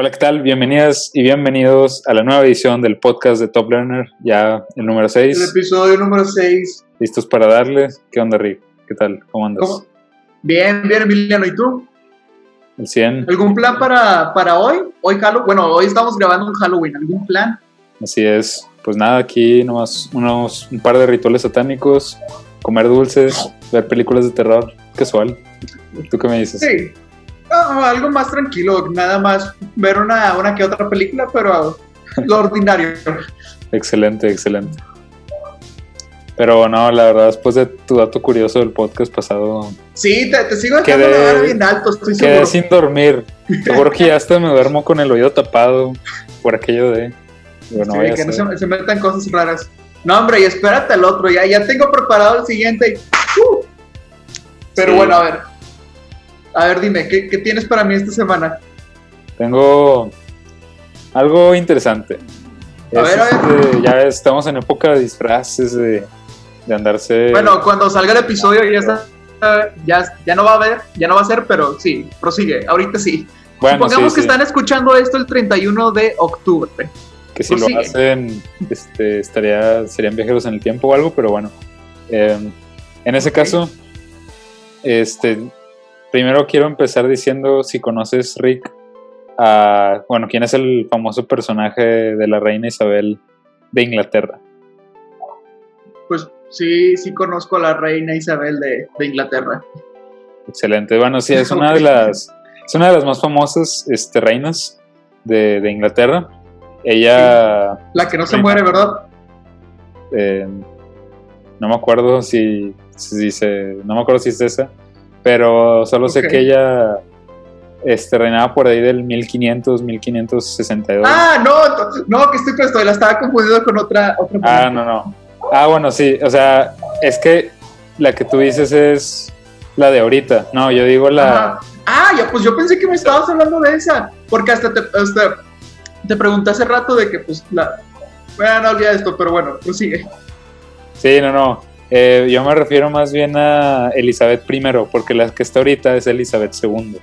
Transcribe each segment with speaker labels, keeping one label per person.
Speaker 1: Hola, ¿qué tal? Bienvenidas y bienvenidos a la nueva edición del podcast de Top Learner, ya el número 6.
Speaker 2: El episodio número 6.
Speaker 1: ¿Listos para darles? ¿Qué onda, Rick? ¿Qué tal? ¿Cómo andas?
Speaker 2: ¿Cómo? Bien, bien, Emiliano. ¿Y tú?
Speaker 1: El 100.
Speaker 2: ¿Algún plan para, para hoy? Hoy Halloween. Bueno, hoy estamos grabando un Halloween. ¿Algún plan?
Speaker 1: Así es. Pues nada, aquí nomás unos, un par de rituales satánicos, comer dulces, ver películas de terror. Casual. ¿Tú qué me dices?
Speaker 2: Sí. No, algo más tranquilo, nada más ver una, una que otra película, pero lo ordinario.
Speaker 1: Excelente, excelente. Pero no, la verdad, después de tu dato curioso del podcast pasado,
Speaker 2: Sí, te, te sigo dejando
Speaker 1: Quedé-
Speaker 2: la vara bien alto, estoy
Speaker 1: quedé
Speaker 2: seguro.
Speaker 1: sin dormir. Seguro que ya hasta me duermo con el oído tapado por aquello de... Digo, no
Speaker 2: Sí, que no se, se metan cosas raras. No, hombre, y espérate al otro, ya, ya tengo preparado el siguiente. ¡Uh! Pero
Speaker 1: Sí.
Speaker 2: bueno, a ver. A ver, dime, ¿qué, qué tienes para mí esta semana?
Speaker 1: Tengo algo interesante.
Speaker 2: A ver, a ver.
Speaker 1: este, ya estamos en época de disfraces, de, de andarse...
Speaker 2: Bueno, cuando salga el episodio ya está. Ya, ya no va a haber, ya no va a ser, pero sí, prosigue. Ahorita sí.
Speaker 1: Bueno,
Speaker 2: Supongamos
Speaker 1: sí,
Speaker 2: que
Speaker 1: sí,
Speaker 2: están escuchando esto el 31 de octubre.
Speaker 1: que si lo hacen, este, estaría, serían viajeros en el tiempo o algo, pero bueno. Eh, en ese caso, este, primero quiero empezar diciendo si conoces Rick, a, bueno, quién es el famoso personaje de la reina Isabel de Inglaterra.
Speaker 2: Pues sí, sí conozco a la reina Isabel de, de Inglaterra.
Speaker 1: Excelente. Bueno, sí, es una de las, es una de las más famosas este, reinas de, de Inglaterra. Ella,
Speaker 2: La que no se
Speaker 1: Reina.
Speaker 2: muere, ¿verdad?
Speaker 1: eh, no me acuerdo si, si no me acuerdo si es esa, pero solo sé que ella este, reinaba por ahí del 1500, 1562.
Speaker 2: Ah, no, no, que estoy puesto, la estaba confundiendo con otra. otra
Speaker 1: Ah, no, no. Ah, bueno, sí, o sea, es que la que tú dices es la de ahorita. No, yo digo la...
Speaker 2: Ajá. Ah, ya, pues yo pensé que me estabas hablando de esa. Porque hasta te, hasta te pregunté hace rato de que, pues, la. Bueno, no olvida esto, pero bueno, prosigue.
Speaker 1: Sí, no, no. Eh, yo me refiero más bien a Elizabeth I, porque la que está ahorita es Elizabeth II.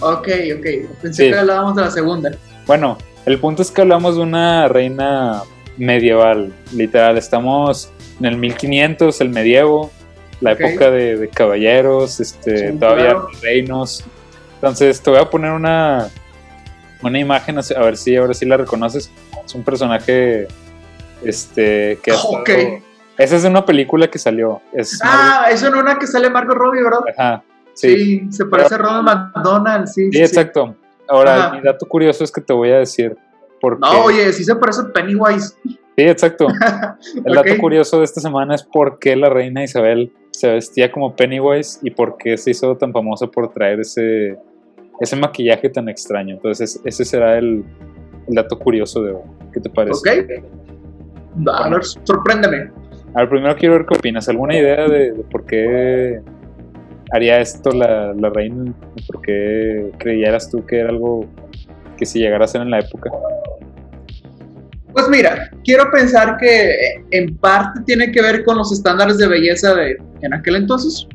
Speaker 2: Ok, ok. Pensé
Speaker 1: Sí.
Speaker 2: que hablábamos de la segunda.
Speaker 1: Bueno, el punto es que hablamos de una reina medieval, literal. Estamos en el 1500, el medievo, la época de, de caballeros, este,
Speaker 2: Sí,
Speaker 1: todavía
Speaker 2: claro.
Speaker 1: reinos. Entonces, te voy a poner una, una imagen, a ver si ahora sí la reconoces. Es un personaje este, que ha estado-
Speaker 2: Ok.
Speaker 1: Esa es de una película que salió. Es
Speaker 2: Ah, eso no una que sale Margot Robbie, ¿verdad?
Speaker 1: Ajá, sí.
Speaker 2: Sí, se parece a Ronald McDonald, sí.
Speaker 1: Sí, exacto. Ahora,
Speaker 2: Ajá.
Speaker 1: mi dato curioso es que te voy a decir. Porque,
Speaker 2: No, oye, sí se parece a Pennywise.
Speaker 1: Sí, exacto. El dato curioso de esta semana es por qué la reina Isabel se vestía como Pennywise y por qué se hizo tan famosa por traer ese, ese maquillaje tan extraño. Entonces, ese será el, el dato curioso de hoy. ¿Qué te parece?
Speaker 2: Ok. A ver, sorpréndeme.
Speaker 1: A ver, primero quiero ver qué opinas. ¿Alguna idea de, por qué haría esto la, la reina? ¿Por qué creyeras tú que era algo que si llegara a ser en la época?
Speaker 2: Pues mira, quiero pensar que en parte tiene que ver con los estándares de belleza de en aquel entonces.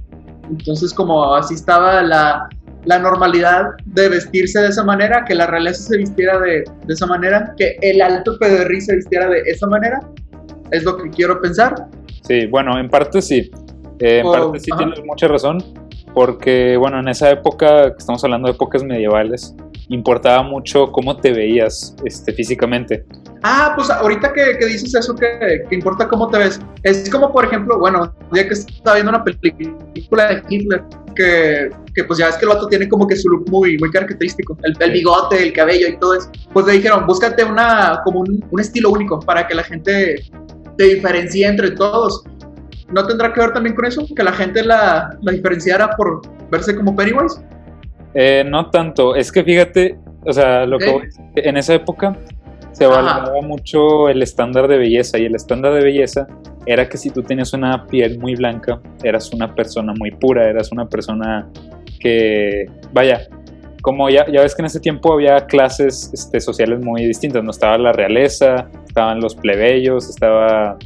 Speaker 2: Entonces, como así estaba la, la normalidad de vestirse de esa manera, que la realeza se vistiera de, de esa manera, que el alto pedorrí se vistiera de esa manera, es lo que quiero pensar.
Speaker 1: Sí, bueno, en parte sí. Eh, en
Speaker 2: Oh,
Speaker 1: parte sí
Speaker 2: ajá.
Speaker 1: tienes mucha razón, porque, bueno, en esa época, estamos hablando de épocas medievales, importaba mucho cómo te veías este, físicamente.
Speaker 2: Ah, pues ahorita que, que dices eso, que, que importa cómo te ves. Es como, por ejemplo, bueno, ya que estaba viendo una película de Hitler, que, que pues ya ves que el vato tiene como que su look muy, muy característico, el, el bigote, el cabello y todo eso. Pues le dijeron, búscate una, como un, un estilo único para que la gente te diferencie entre todos. ¿No tendrá que ver también con eso? ¿Que la gente la, la diferenciara por verse como Pennywise?
Speaker 1: Eh, no tanto, es que fíjate, o sea, lo que en esa época se valoraba mucho el estándar de belleza y el estándar de belleza era que si tú tenías una piel muy blanca, eras una persona muy pura, eras una persona que, vaya, como ya, ya ves que en ese tiempo había clases este, sociales muy distintas, no estaba la realeza, estaban los plebeyos, estaba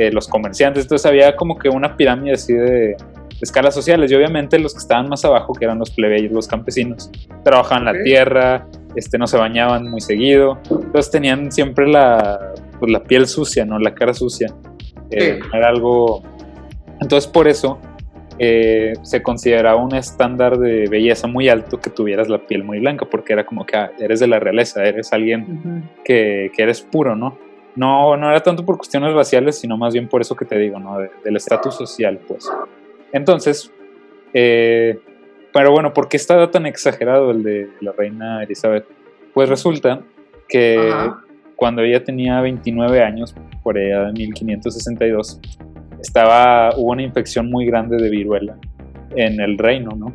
Speaker 1: eh, los comerciantes, entonces había como que una pirámide así de, escalas sociales y obviamente los que estaban más abajo, que eran los plebeyos, los campesinos, trabajaban la tierra, este, no se bañaban muy seguido, entonces tenían siempre la, pues, la piel sucia, ¿no? La cara sucia. Eh, era algo... Entonces por eso eh, se consideraba un estándar de belleza muy alto que tuvieras la piel muy blanca, porque era como que ah, eres de la realeza, eres alguien que, que, eres puro, ¿no? ¿No? No era tanto por cuestiones raciales, sino más bien por eso que te digo, ¿no? del estatus social, pues. Entonces, eh, pero bueno, ¿por qué estaba tan exagerado el de la reina Elizabeth? Pues resulta que cuando ella tenía 29 años, por allá de 1562, estaba, hubo una infección muy grande de viruela en el reino, ¿no?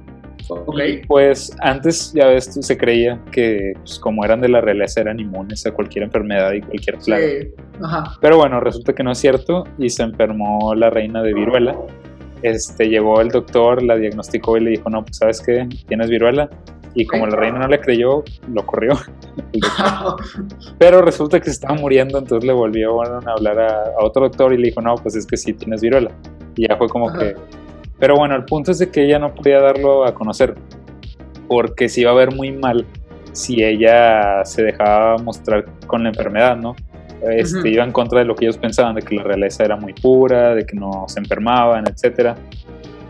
Speaker 2: Okay.
Speaker 1: pues antes, ya ves, se creía que pues, como eran de la realeza eran inmunes a cualquier enfermedad y cualquier plaga. Sí. Ajá. Pero bueno, resulta que no es cierto y se enfermó la reina de viruela este, llegó el doctor, la diagnosticó y le dijo, no, pues sabes qué, tienes viruela. Y como la reina no le creyó, lo corrió. Pero resulta que se estaba muriendo, entonces le volvió a hablar a, otro doctor y le dijo, no, pues es que sí tienes viruela. Y ya fue como que... Pero bueno, el punto es de que ella no podía darlo a conocer, porque se iba a ver muy mal si ella se dejaba mostrar con la enfermedad, ¿no? este, iba en contra de lo que ellos pensaban, de que la realeza era muy pura, de que no se enfermaban, etc.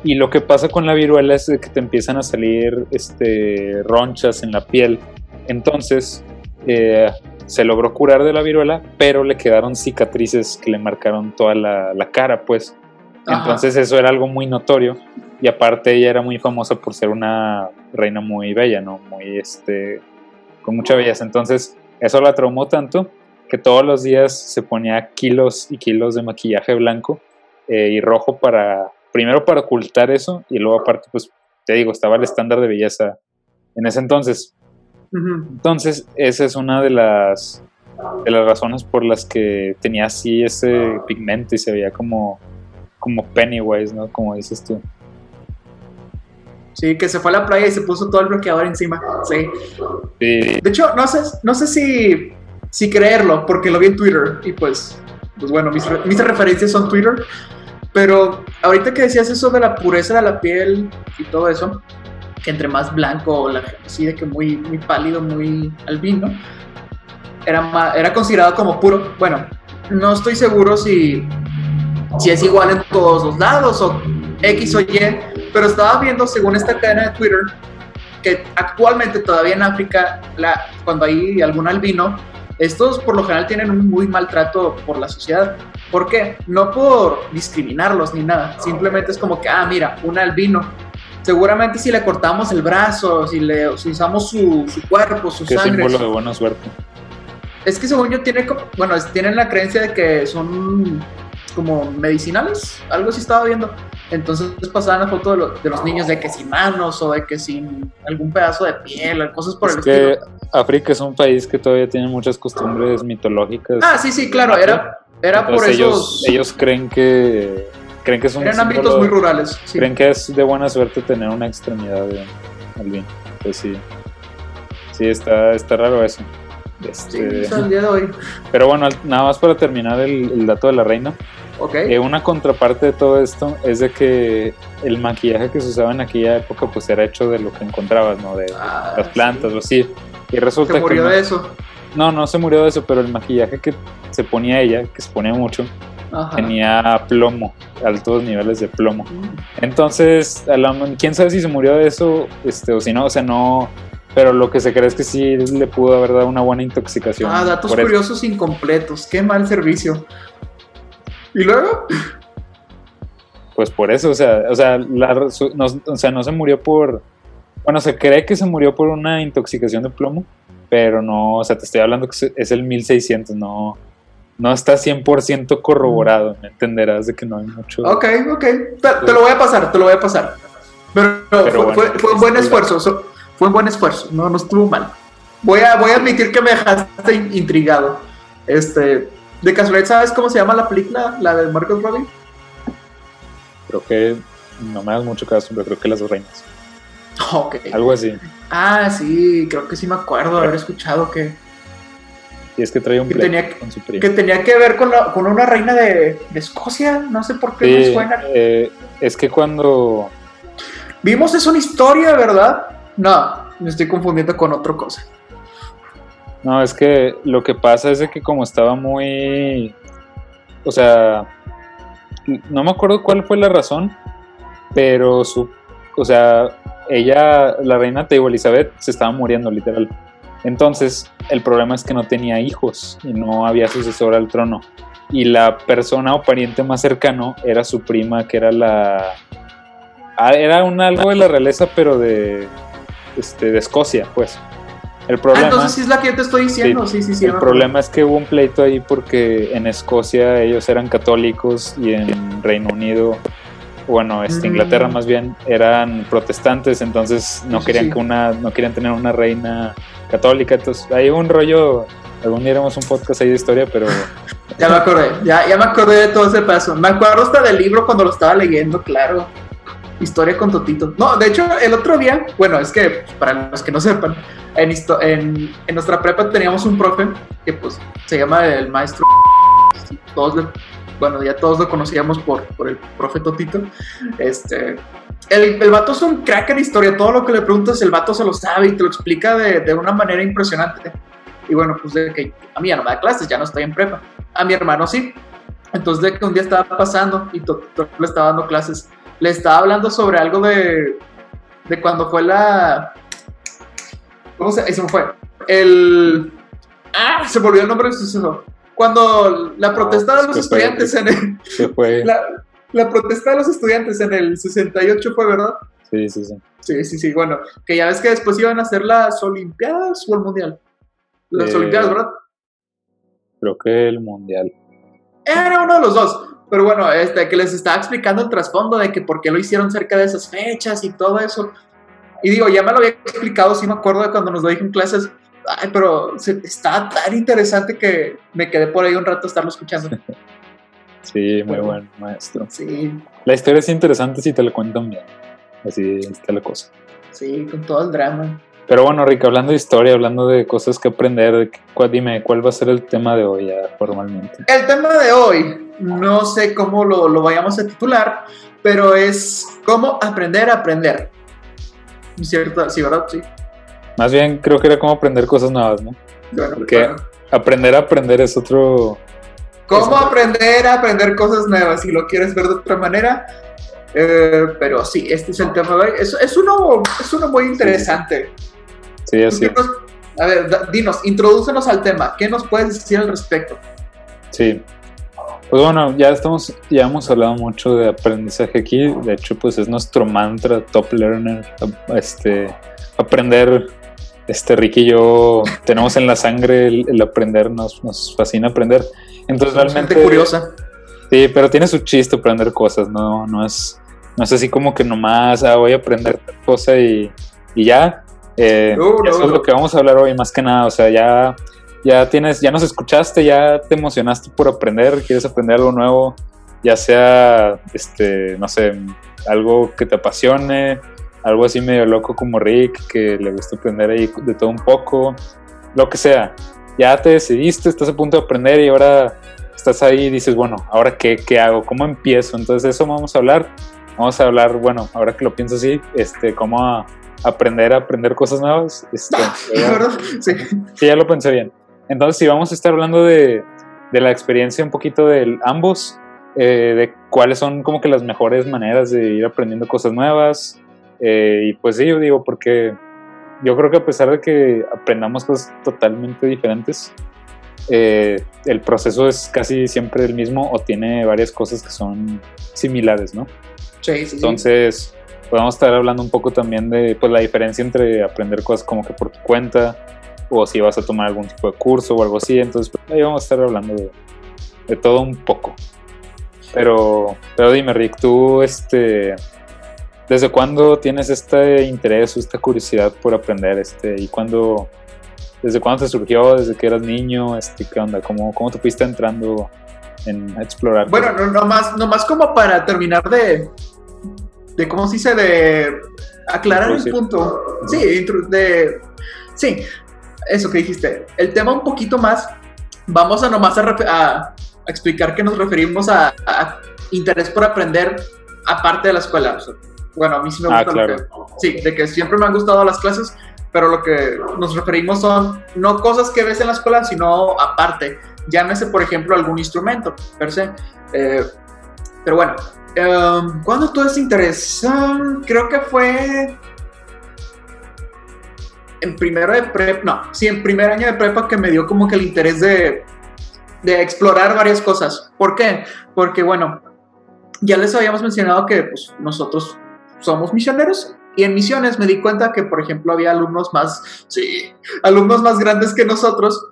Speaker 1: Y lo que pasa con la viruela es que te empiezan a salir este, ronchas en la piel. Entonces, eh, se logró curar de la viruela, pero le quedaron cicatrices que le marcaron toda la, cara, pues. Entonces eso era algo muy notorio. Y aparte ella era muy famosa por ser una reina muy bella, ¿no? Muy, este, con mucha belleza. Entonces eso la traumó tanto que todos los días se ponía kilos y kilos de maquillaje blanco eh, y rojo para, primero para ocultar eso y luego aparte, pues te digo, estaba el estándar de belleza en ese entonces. Entonces, esa es una de las, de las razones por las que tenía así ese pigmento y se veía como, como Pennywise, ¿no? Como dices tú.
Speaker 2: Sí, que se fue a la playa y se puso todo el bloqueador encima. Sí.
Speaker 1: sí.
Speaker 2: De hecho, no sé, no sé si sí creerlo, porque lo vi en Twitter y pues, pues bueno, mis, mis referencias son Twitter. Pero ahorita que decías eso de la pureza de la piel y todo eso, que entre más blanco, la, así de que muy, muy pálido, muy albino, era, era considerado como puro. Bueno, no estoy seguro si, si es igual en todos los lados o X o Y, pero estaba viendo según esta cadena de Twitter que actualmente todavía en África, la, cuando hay algún albino, estos por lo general tienen un muy mal trato por la sociedad. ¿Por qué? No por discriminarlos ni nada, simplemente es como que, ah, mira, un albino. Seguramente si le cortamos el brazo, si le usamos su, cuerpo, su
Speaker 1: ¿Qué
Speaker 2: sangre.
Speaker 1: símbolo de buena suerte.
Speaker 2: Es que según yo tiene, bueno, tienen la creencia de que son como medicinales, algo así estaba viendo. Entonces pasaban la foto de, los niños de que sin manos o de que sin algún pedazo de piel, cosas por el
Speaker 1: que África es un país que todavía tiene muchas costumbres mitológicas.
Speaker 2: Ah, sí, sí, claro, era, era por
Speaker 1: ellos, Ellos creen que creen que
Speaker 2: Eran ámbitos muy rurales.
Speaker 1: Creen que es de buena suerte tener una extremidad de albino. Pues sí. Sí, está, está raro eso.
Speaker 2: Este, sí, el día de hoy.
Speaker 1: Pero bueno, nada más para terminar el dato de la reina.
Speaker 2: Okay.
Speaker 1: una contraparte de todo esto es de que el maquillaje que se usaba en aquella época pues era hecho de lo que encontrabas, ¿no? De ah, las plantas o así. Y resulta
Speaker 2: ¿Se murió de eso?
Speaker 1: No, no se murió de eso, pero el maquillaje que se ponía ella, que se ponía mucho, tenía plomo, altos niveles de plomo. Mm. Entonces, quién sabe si se murió de eso este, o si no, o sea, no... Pero lo que se cree es que sí le pudo haber dado una buena intoxicación.
Speaker 2: Ah, datos curiosos incompletos. Qué mal servicio. ¿Y luego?
Speaker 1: Pues por eso, o sea, o sea, no, o sea, no se murió por... Bueno, se cree que se murió por una intoxicación de plomo, pero no, o sea, te estoy hablando que es el 1600, no, no está 100% corroborado, me entenderás de que no hay mucho...
Speaker 2: Ok, ok, te, te lo voy a pasar, te lo voy a pasar. Pero,
Speaker 1: Pero
Speaker 2: fue,
Speaker 1: bueno,
Speaker 2: fue- fue un buen
Speaker 1: es-
Speaker 2: esfuerzo, so- fue un buen esfuerzo, no, no estuvo mal. Voy a, voy a admitir que me dejaste in- intrigado. Este, de casualidad, ¿sabes cómo se llama la película, la de Margot Robbie?
Speaker 1: Creo que no me das mucho caso, pero creo que las dos reinas.
Speaker 2: Ok.
Speaker 1: Algo así.
Speaker 2: Ah, sí, creo que sí me acuerdo haber escuchado que,
Speaker 1: Y es que trae un
Speaker 2: Que tenía que-
Speaker 1: con su primo.
Speaker 2: que tenía que ver con, la- con una reina de, de Escocia, no sé por qué me
Speaker 1: Sí,
Speaker 2: suena.
Speaker 1: eh, es que cuando...
Speaker 2: Vimos es una historia, ¿verdad? No, me estoy confundiendo con otra cosa.
Speaker 1: No, es que lo que pasa es que como estaba muy... O sea, no me acuerdo cuál fue la razón, pero su... O sea, ella, la reina Teibo Elizabeth, se estaba muriendo literal. Entonces, el problema es que no tenía hijos y no había sucesor al trono. Y la persona o pariente más cercano era su prima, que era la... ah, Era un algo de la realeza, pero de, este, de Escocia, pues. El
Speaker 2: Ah,
Speaker 1: problema...
Speaker 2: entonces sí es la que yo te estoy diciendo, sí, sí, sí.
Speaker 1: El problema es que hubo un pleito ahí porque en Escocia ellos eran católicos y en Reino Unido, bueno, este,
Speaker 2: Mm.
Speaker 1: Inglaterra más bien, eran protestantes, entonces no
Speaker 2: Sí,
Speaker 1: querían
Speaker 2: sí.
Speaker 1: que una, no querían tener una reina católica, entonces hay un rollo, algún día haremos un podcast ahí de historia, pero
Speaker 2: Ya me acordé, ya, ya me acordé de todo ese paso. Me acuerdo hasta del libro cuando lo estaba leyendo, claro. Historia con Totito. No, de hecho, el otro día, bueno, es que para los que no sepan, en, en, en nuestra prepa teníamos un profe que pues se llama el maestro. Todos le- bueno, ya todos lo conocíamos por, por el profe Totito. Este, el, el vato es un crack en historia. Todo lo que le preguntas, el vato se lo sabe y te lo explica de, de una manera impresionante. Y bueno, pues de que a no me da clases, ya no estoy en prepa. A mi hermano sí. Entonces, de que un día estaba pasando y Totito le estaba dando clases, le estaba hablando sobre algo de, de cuando fue la. ¿Cómo se, se me fue? El. Ah, se me olvidó el nombre del suceso. Cuando la protesta de los estudiantes en el.
Speaker 1: se fue,
Speaker 2: La, la protesta de los estudiantes en el 68 fue, ¿verdad?
Speaker 1: sí, sí, sí.
Speaker 2: Sí, sí, sí. Bueno, que ya ves que después iban a hacer las Olimpiadas o el Mundial. Las
Speaker 1: Eh,
Speaker 2: Olimpiadas, ¿verdad?
Speaker 1: Creo que el mundial.
Speaker 2: Era uno de los dos. Pero bueno, este, que les estaba explicando el trasfondo de que por qué lo hicieron cerca de esas fechas y todo eso. Y digo, ya me lo había explicado, sí me acuerdo de cuando nos lo dije en clases. Ay, pero se, está tan interesante que me quedé por ahí un rato a estarlo escuchando.
Speaker 1: Sí, muy
Speaker 2: Bueno.
Speaker 1: buen maestro.
Speaker 2: Sí,
Speaker 1: La historia es interesante si te la cuentan bien. Así está la cosa.
Speaker 2: sí, con todo el drama.
Speaker 1: Pero bueno, Rick, hablando de historia, hablando de cosas que aprender, cuál- dime, ¿cuál va a ser el tema de hoy ya formalmente?
Speaker 2: El tema de hoy, no sé cómo lo, lo vayamos a titular, pero es cómo aprender a aprender. ¿Cierto? Sí, ¿verdad? Sí.
Speaker 1: Más bien creo que era cómo aprender cosas nuevas, ¿no?
Speaker 2: Bueno,
Speaker 1: Porque
Speaker 2: bueno.
Speaker 1: aprender a aprender es otro...
Speaker 2: ¿Cómo aprender a aprender cosas nuevas? Si lo quieres ver de otra manera. Eh, pero sí, este es el tema. Es, es, uno, es uno muy interesante.
Speaker 1: Sí, así.
Speaker 2: ¿Qué nos- a ver, dinos, introdúcenos al tema. ¿Qué nos puedes decir al respecto?
Speaker 1: Sí. Pues bueno, ya estamos, ya hemos hablado mucho de aprendizaje aquí. De hecho, pues es nuestro mantra, top learner. Este, aprender. Este Ricky y yo tenemos en la sangre el, el aprender, nos, nos fascina aprender. Entonces
Speaker 2: Somos
Speaker 1: realmente.
Speaker 2: gente curiosa.
Speaker 1: Sí, pero tiene su chiste aprender cosas, no, no es, no es así como que nomás ah, voy a aprender tal cosa y, y ya. Eh,
Speaker 2: No, no,
Speaker 1: eso es lo que vamos a hablar hoy, más que nada. O sea, ya, ya tienes, ya nos escuchaste, ya te emocionaste por aprender, quieres aprender algo nuevo, ya sea, este, no sé, algo que te apasione, algo así medio loco como Rick, que le gusta aprender ahí de todo un poco, lo que sea. Ya te decidiste, estás a punto de aprender y ahora estás ahí y dices, bueno, ¿ahora qué, qué hago? ¿Cómo empiezo? Entonces eso vamos a hablar. Vamos a hablar, bueno, ahora que lo pienso así, este, cómo a- aprender a aprender cosas nuevas. Este, ya-.
Speaker 2: Sí.
Speaker 1: sí, ya lo pensé bien. Entonces sí, vamos a estar hablando de, de la experiencia un poquito de ambos, eh, de cuáles son como que las mejores maneras de ir aprendiendo cosas nuevas. eh, y pues sí, yo digo, porque yo creo que a pesar de que aprendamos cosas totalmente diferentes, eh, el proceso es casi siempre el mismo o tiene varias cosas que son similares, ¿no?
Speaker 2: Sí, sí, sí.
Speaker 1: Entonces, podemos estar hablando un poco también de pues, la diferencia entre aprender cosas como que por tu cuenta o si vas a tomar algún tipo de curso o algo así. Entonces, pues, ahí vamos a estar hablando de, de todo un poco. Pero, pero dime, Rick, tú, este, ¿desde cuándo tienes este interés o esta curiosidad por aprender? Este, ¿Y cuándo, desde cuándo te surgió? ¿Desde que eras niño? Este, ¿Qué onda? ¿Cómo, cómo te fuiste entrando en explorar?
Speaker 2: Bueno, no, no más, no más como para terminar de, de ¿cómo se dice? De aclarar el punto. Sí, de, sí, eso que dijiste. El tema un poquito más, vamos a nomás a, a explicar que nos referimos a, interés por aprender aparte de la escuela. bueno, a mí sí me ah, gusta. sí, de que siempre me han gustado las clases, pero lo que nos referimos son no cosas que ves en la escuela, sino aparte. Llámese, por ejemplo, algún instrumento, per se. Eh, pero bueno, um, ¿cuándo todo ese interés? Um, creo que fue en primero de prepa, no, sí, en primer año de prepa que me dio como que el interés de de explorar varias cosas. ¿Por qué? Porque, bueno, ya les habíamos mencionado que pues, nosotros somos misioneros y en misiones me di cuenta que, por ejemplo, había alumnos más, sí, alumnos más grandes que nosotros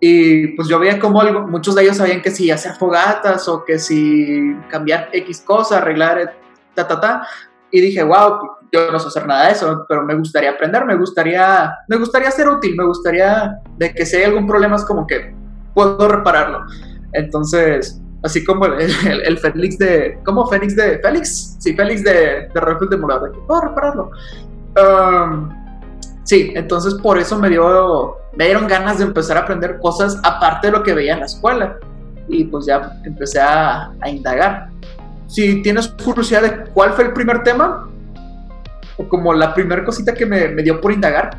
Speaker 2: y pues yo veía como algo, muchos de ellos sabían que si hacer fogatas o que si cambiar X cosa, arreglar, ta, ta, ta. Y dije, wow, yo no sé hacer nada de eso, pero me gustaría aprender, me gustaría, me gustaría ser útil, me gustaría de que si hay algún problema es como que puedo repararlo. Entonces, así como el, el, Félix de. ¿Cómo Félix de. Félix? Sí, Félix de, de Rafael de Morada, puedo repararlo. Um, sí, entonces por eso me dio. Me dieron ganas de empezar a aprender cosas aparte de lo que veía en la escuela. Y pues ya empecé a, a indagar. Si tienes curiosidad de cuál fue el primer tema, o como la primera cosita que me, me dio por indagar,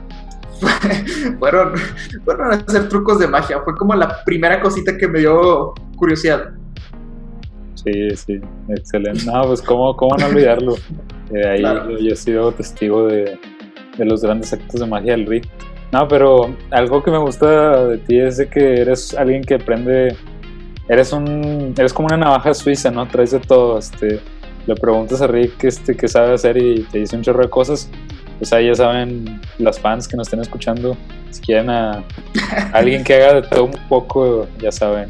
Speaker 2: fueron, fueron a hacer trucos de magia. Fue como la primera cosita que me dio curiosidad.
Speaker 1: Sí, sí, excelente. No, pues cómo, cómo no olvidarlo. Eh, ahí yo he sido testigo de, de, los grandes actos de magia del Rick. No, pero algo que me gusta de ti es de que eres alguien que aprende, eres un, eres como una navaja suiza, ¿no? Traes de todo, este, le preguntas a Rick este, qué sabe hacer y te dice un chorro de cosas pues ahí ya saben las fans que nos estén escuchando, si quieren a, alguien que haga de todo un poco, ya saben.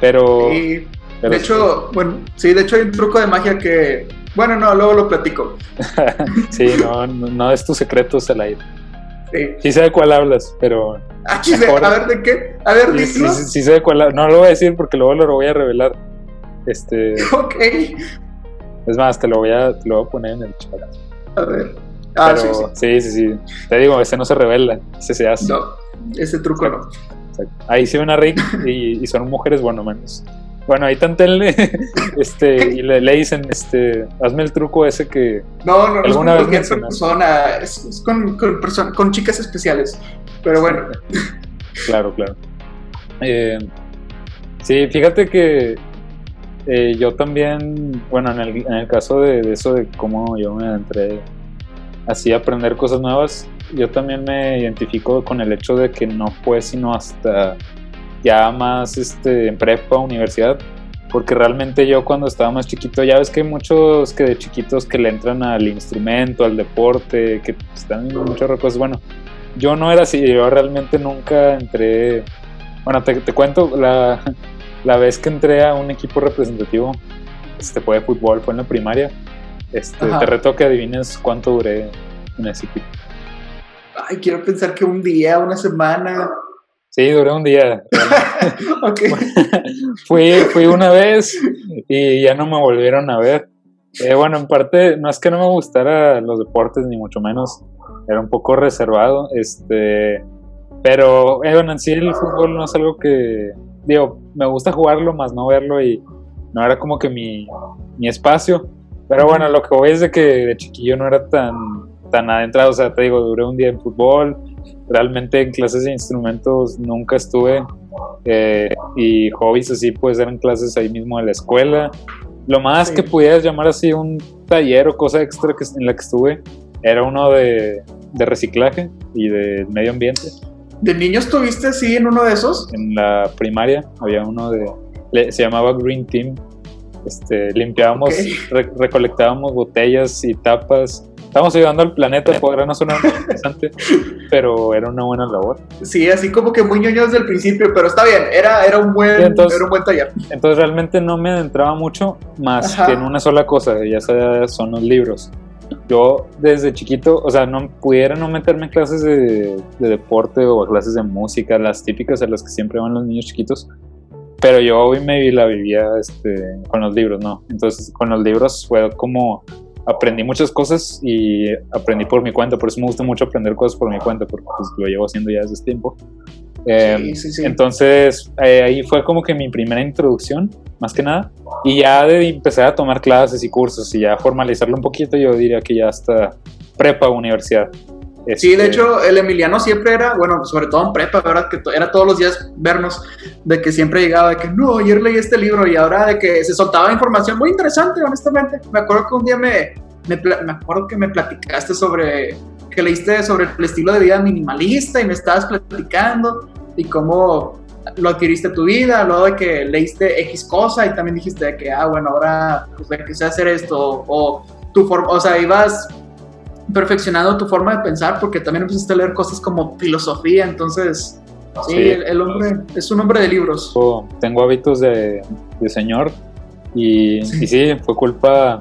Speaker 1: Pero...
Speaker 2: de hecho, bueno, sí, de hecho hay un truco de magia que, bueno, no, luego lo platico.
Speaker 1: sí, no, no, es tu secreto, Salai. Sí. sí sé de cuál hablas, pero...
Speaker 2: Ah, a ver, ¿de qué? A ver, sí,
Speaker 1: sí, sí, sé de cuál No lo voy a decir porque luego lo voy a revelar. Este...
Speaker 2: Ok.
Speaker 1: Es más, te lo voy a, te lo voy a poner en el chat.
Speaker 2: A ver. Ah, sí, sí.
Speaker 1: sí, sí, Te digo, ese no se revela, ese se hace.
Speaker 2: No, ese truco no.
Speaker 1: Ahí se ven a Rick y, son mujeres, bueno, menos. Bueno, ahí tantenle este, y le, dicen, este, hazme el truco ese que
Speaker 2: no, no, alguna no es con vez persona, es, con, con, con, chicas especiales, pero bueno.
Speaker 1: Claro, claro. Eh, sí, fíjate que eh, yo también, bueno, en el, en el caso de, de, eso de cómo yo me entré así aprender cosas nuevas. Yo también me identifico con el hecho de que no fue sino hasta ya más este, en prepa, universidad, porque realmente yo cuando estaba más chiquito, ya ves que hay muchos que de chiquitos que le entran al instrumento, al deporte, que están en muchas cosas. Bueno, yo no era así, yo realmente nunca entré. Bueno, te, te cuento, la, la, vez que entré a un equipo representativo, este fue de fútbol, fue en la primaria este, te reto que adivines cuánto duré en ese equipo.
Speaker 2: Ay, quiero pensar que un día, una semana.
Speaker 1: Sí, duré un día. fui, fui una vez y ya no me volvieron a ver. Eh, bueno, en parte, no es que no me gustara los deportes, ni mucho menos. Era un poco reservado. Este, pero, eh, bueno, en sí el fútbol no es algo que. Digo, me gusta jugarlo, más no verlo y no era como que mi, mi espacio. Pero bueno, lo que voy es de que de chiquillo no era tan, tan adentrado, o sea, te digo, duré un día en fútbol, realmente en clases de instrumentos nunca estuve, eh, y hobbies así pues eran clases ahí mismo en la escuela. Lo más que pudieras llamar así un taller o cosa extra que, en la que estuve era uno de, de reciclaje y de medio ambiente.
Speaker 2: ¿De niño estuviste así en uno de esos?
Speaker 1: En la primaria había uno de... se llamaba Green Team este, limpiábamos, recolectábamos botellas y tapas Estamos ayudando al planeta, podrá no sonar interesante, pero era una buena labor.
Speaker 2: Sí, así como que muy ñoño desde el principio, pero está bien, era, era, un, buen,
Speaker 1: entonces,
Speaker 2: era un buen taller.
Speaker 1: Entonces realmente no me adentraba mucho más que en una sola cosa, ya sea son los libros. Yo desde chiquito, o sea, no pudiera no meterme en clases de, de deporte o clases de música, las típicas a las que siempre van los niños chiquitos, pero yo hoy me la vivía este, con los libros, ¿no? Entonces con los libros fue como aprendí muchas cosas y aprendí por mi cuenta, por eso me gusta mucho aprender cosas por mi cuenta, porque pues, lo llevo haciendo ya desde tiempo. Eh, sí, sí, Entonces eh, ahí fue como que mi primera introducción, más que nada, y ya de empezar a tomar clases y cursos y ya formalizarlo un poquito, yo diría que ya hasta prepa universidad.
Speaker 2: Sí, de este, hecho, el Emiliano siempre era, bueno, sobre todo en prepa, ¿verdad? Que era todos los días vernos, de que siempre llegaba de que, no, ayer leí este libro y ahora de que se soltaba información muy interesante, honestamente. Me acuerdo que un día me, me, me acuerdo que me platicaste sobre, que leíste sobre el estilo de vida minimalista y me estabas platicando y cómo lo adquiriste tu vida, luego de que leíste X cosa y también dijiste de que, ah, bueno, ahora pues de que sé hacer esto, o tu forma, o sea, ibas perfeccionando tu forma de pensar porque también empezaste a leer cosas como filosofía, entonces sí, El, hombre es un hombre de libros.
Speaker 1: Tengo hábitos de, señor y sí. fue culpa,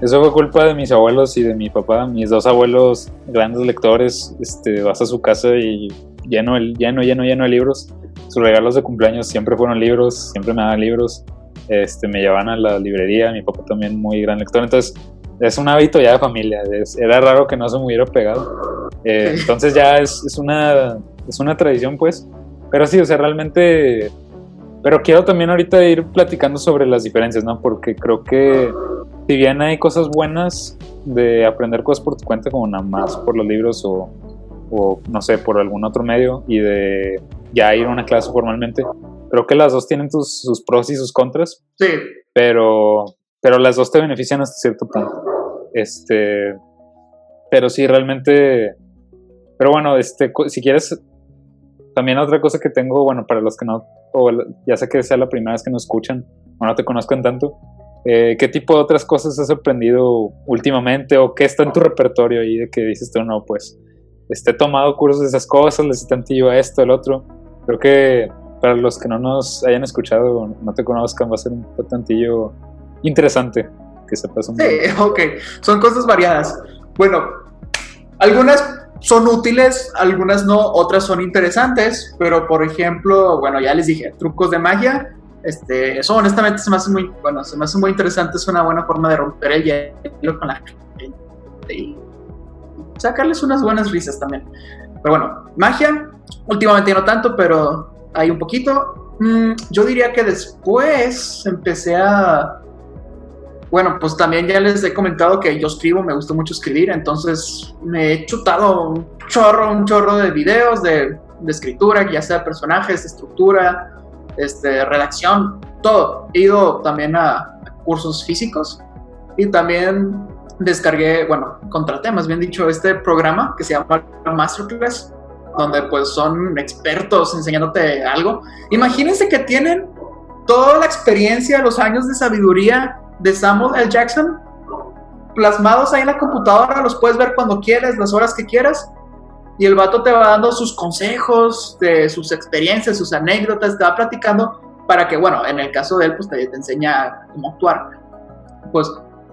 Speaker 1: eso fue culpa de mis abuelos y de mi papá, mis dos abuelos grandes lectores, este, vas a su casa y lleno, lleno, lleno, lleno de libros. Sus regalos de cumpleaños siempre fueron libros, siempre me daban libros. Este, me llevaban a la librería, mi papá también muy gran lector, entonces es un hábito ya de familia. era raro que no se me hubiera pegado. Eh, entonces ya es, es, una, es una tradición, pues. Pero sí, o sea, realmente. Pero quiero también ahorita ir platicando sobre las diferencias, ¿no? Porque creo que si bien hay cosas buenas de aprender cosas por tu cuenta, como nada más por los libros o, o no sé, por algún otro medio, y de ya ir a una clase formalmente, creo que las dos tienen sus pros y sus contras.
Speaker 2: Sí.
Speaker 1: Pero, pero las dos te benefician hasta cierto punto. Este, pero sí, realmente, pero bueno, este, si quieres, también otra cosa que tengo, bueno, para los que no, o ya sé que sea la primera vez que nos escuchan o no te conozcan tanto, eh, ¿qué tipo de otras cosas has aprendido últimamente o qué está en tu repertorio ahí de que dices tú, no, pues, este, he tomado cursos de esas cosas, les he tantillo a esto, el otro? Creo que para los que no nos hayan escuchado, no te conozcan, va a ser un tantillo interesante que se
Speaker 2: Sí, ok, son cosas variadas. Bueno, algunas son útiles, algunas no, otras son interesantes, pero por ejemplo, bueno, ya les dije, trucos de magia, este, eso honestamente se me hace muy, bueno, se me hace muy interesante, es una buena forma de romper el hielo con la gente y sacarles unas buenas risas también. Pero bueno, magia, últimamente no tanto, pero hay un poquito. Mm, yo diría que después empecé a bueno, pues también ya les he comentado que yo escribo, me gusta mucho escribir, entonces me he chutado un chorro, un chorro de videos de, escritura, ya sea personajes, estructura, este, redacción, todo. He ido también a, cursos físicos y también descargué, bueno, contraté más bien dicho este programa que se llama Masterclass, donde pues son expertos enseñándote algo. Imagínense que tienen toda la experiencia, los años de sabiduría de Samuel L. Jackson plasmados ahí en la computadora, los puedes ver cuando quieras, las horas que quieras. Y el vato te va dando sus consejos, de sus experiencias, sus anécdotas, te va platicando para que, bueno, en el caso de él, pues te, enseña cómo actuar. Pues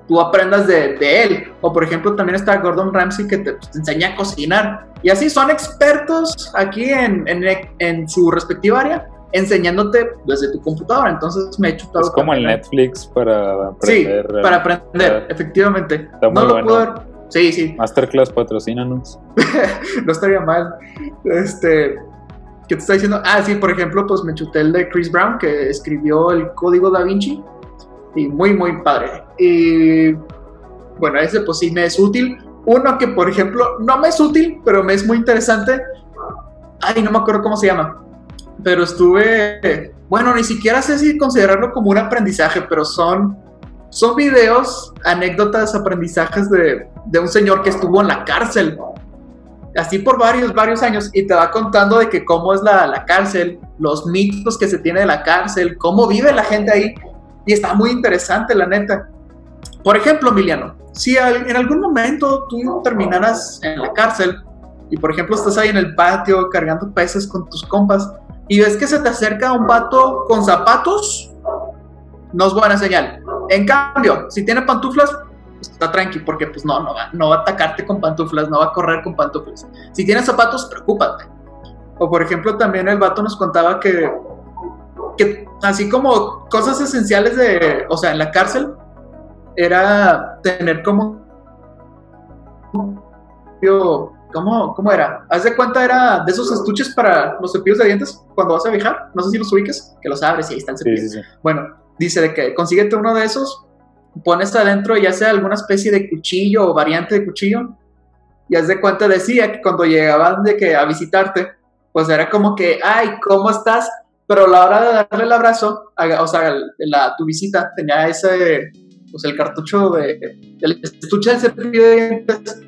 Speaker 2: tú aprendas de, él. O por ejemplo, también está Gordon Ramsay que te, pues, enseña a cocinar. Y así son expertos aquí en, en, en su respectiva área enseñándote desde tu computadora. Entonces me he chutado.
Speaker 1: Es como el Netflix para
Speaker 2: aprender. Sí, para aprender, efectivamente. no lo puedo ver. Sí, sí.
Speaker 1: Masterclass patrocínanos.
Speaker 2: no estaría mal. Este. ¿Qué te está diciendo? Ah, sí, por ejemplo, pues me chuté el de Chris Brown, que escribió el código da Vinci. Y muy, muy padre. Y bueno, ese pues sí me es útil. Uno que, por ejemplo, no me es útil, pero me es muy interesante. Ay, no me acuerdo cómo se llama pero estuve, bueno, ni siquiera sé si considerarlo como un aprendizaje, pero son, son videos, anécdotas, aprendizajes de, de un señor que estuvo en la cárcel, así por varios, varios años, y te va contando de que cómo es la, la cárcel, los mitos que se tiene de la cárcel, cómo vive la gente ahí, y está muy interesante, la neta. por ejemplo, Emiliano, si en algún momento tú terminaras en la cárcel y, por ejemplo, estás ahí en el patio cargando peces con tus compas y ves que se te acerca un vato con zapatos, no es buena señal. En cambio, si tiene pantuflas, pues, está tranqui, porque pues no, no va, no va a atacarte con pantuflas, no va a correr con pantuflas. Si tiene zapatos, preocúpate. O por ejemplo, también el vato nos contaba que, que así como cosas esenciales de, o sea, en la cárcel, era tener como... ¿Cómo, ¿Cómo era? Haz de cuenta, era de esos estuches para los cepillos de dientes cuando vas a viajar. No sé si los ubiques, que los abres y ahí está el cepillo. Bueno, dice de que consíguete uno de esos, pones adentro ya sea alguna especie de cuchillo o variante de cuchillo. Y haz de cuenta, decía que cuando llegaban de que a visitarte, pues era como que, ay, ¿cómo estás? Pero a la hora de darle el abrazo, o sea, la, tu visita tenía ese, pues el cartucho de, el estuche del cepillo de dientes,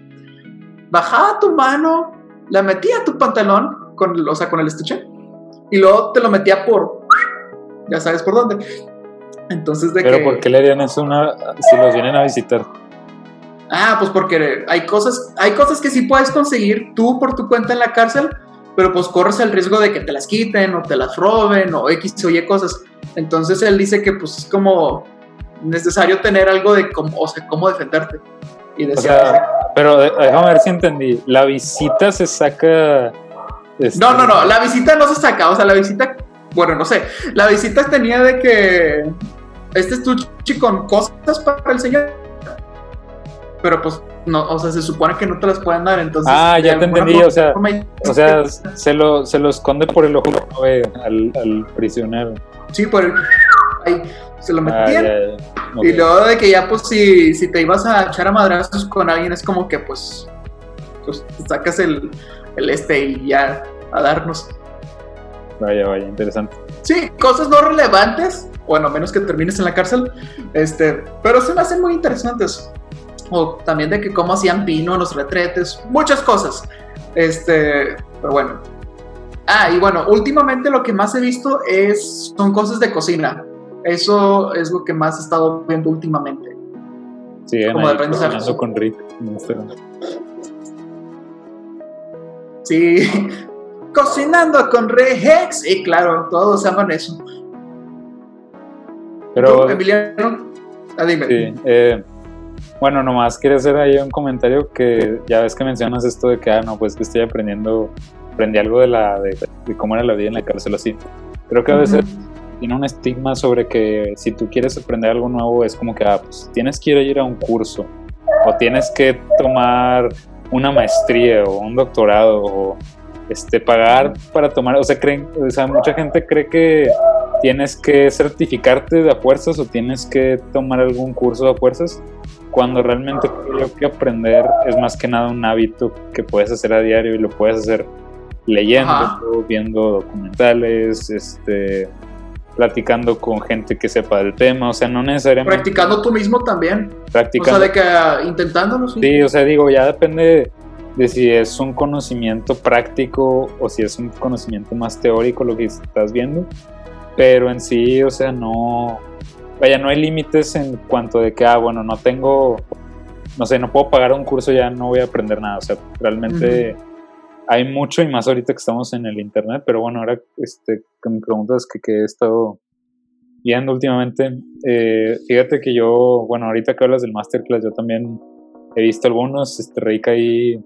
Speaker 2: bajaba tu mano, la metía a tu pantalón, con, o sea, con el estuche, y luego te lo metía por, ya sabes por dónde. Entonces, de
Speaker 1: Pero ¿por qué le harían eso una, si los vienen a visitar?
Speaker 2: Ah, pues porque hay cosas, hay cosas que sí puedes conseguir tú por tu cuenta en la cárcel, pero pues corres el riesgo de que te las quiten o te las roben o X o Y cosas. Entonces él dice que pues es como necesario tener algo de cómo, o sea, cómo defenderte. Y
Speaker 1: decía, pero déjame ver si entendí. La visita se saca.
Speaker 2: Este, no, no, no. La visita no se saca. O sea, la visita. Bueno, no sé. La visita tenía de que. Este estuche con cosas para el señor. Pero pues no, o sea, se supone que no te las pueden dar, entonces...
Speaker 1: Ah, ya te entendí, o sea, o sea se, lo, se lo esconde por el ojo al, al prisionero.
Speaker 2: Sí, por el... Ahí, se lo ah, metían. Y luego de que ya, pues, si, si te ibas a echar a madrazos con alguien, es como que, pues, pues sacas el, el este y ya a darnos.
Speaker 1: Vaya, vaya, interesante.
Speaker 2: Sí, cosas no relevantes, bueno, menos que termines en la cárcel, este, pero se me hacen muy interesantes o también de que cómo hacían pino en los retretes, muchas cosas. Este, pero bueno. Ah, y bueno, últimamente lo que más he visto es, son cosas de cocina. Eso es lo que más he estado viendo últimamente.
Speaker 1: Sí, como de con Rick.
Speaker 2: Sí, cocinando con Rex. Y claro, todos aman eso.
Speaker 1: Pero,
Speaker 2: Emiliano, ah, dime.
Speaker 1: Sí, eh, bueno, nomás quiero hacer ahí un comentario que ya ves que mencionas esto de que, ah, no, pues que estoy aprendiendo, aprendí algo de, la, de, cómo era la vida en la cárcel así. Creo que a veces tiene un estigma sobre que si tú quieres aprender algo nuevo es como que, ah, pues tienes que ir a un curso o tienes que tomar una maestría o un doctorado o este, pagar para tomar, o sea, creen, o sea, mucha gente cree que tienes que certificarte de a fuerzas o tienes que tomar algún curso de a fuerzas cuando realmente creo que aprender es más que nada un hábito que puedes hacer a diario y lo puedes hacer leyendo, viendo documentales, este, platicando con gente que sepa del tema, o sea, no necesariamente...
Speaker 2: Practicando tú mismo también.
Speaker 1: Practicando.
Speaker 2: O sea, de que ah, intentándolo.
Speaker 1: Sí. sí, o sea, digo, ya depende de si es un conocimiento práctico o si es un conocimiento más teórico lo que estás viendo, pero en sí, o sea, no, vaya, no hay límites en cuanto de que, ah, bueno, no tengo, no sé, no puedo pagar un curso, ya no voy a aprender nada. O sea, realmente hay mucho y más ahorita que estamos en el internet, pero bueno, ahora este, que me preguntas que, que he estado viendo últimamente, eh, fíjate que yo, bueno, ahorita que hablas del masterclass, yo también he visto algunos, este Reika ahí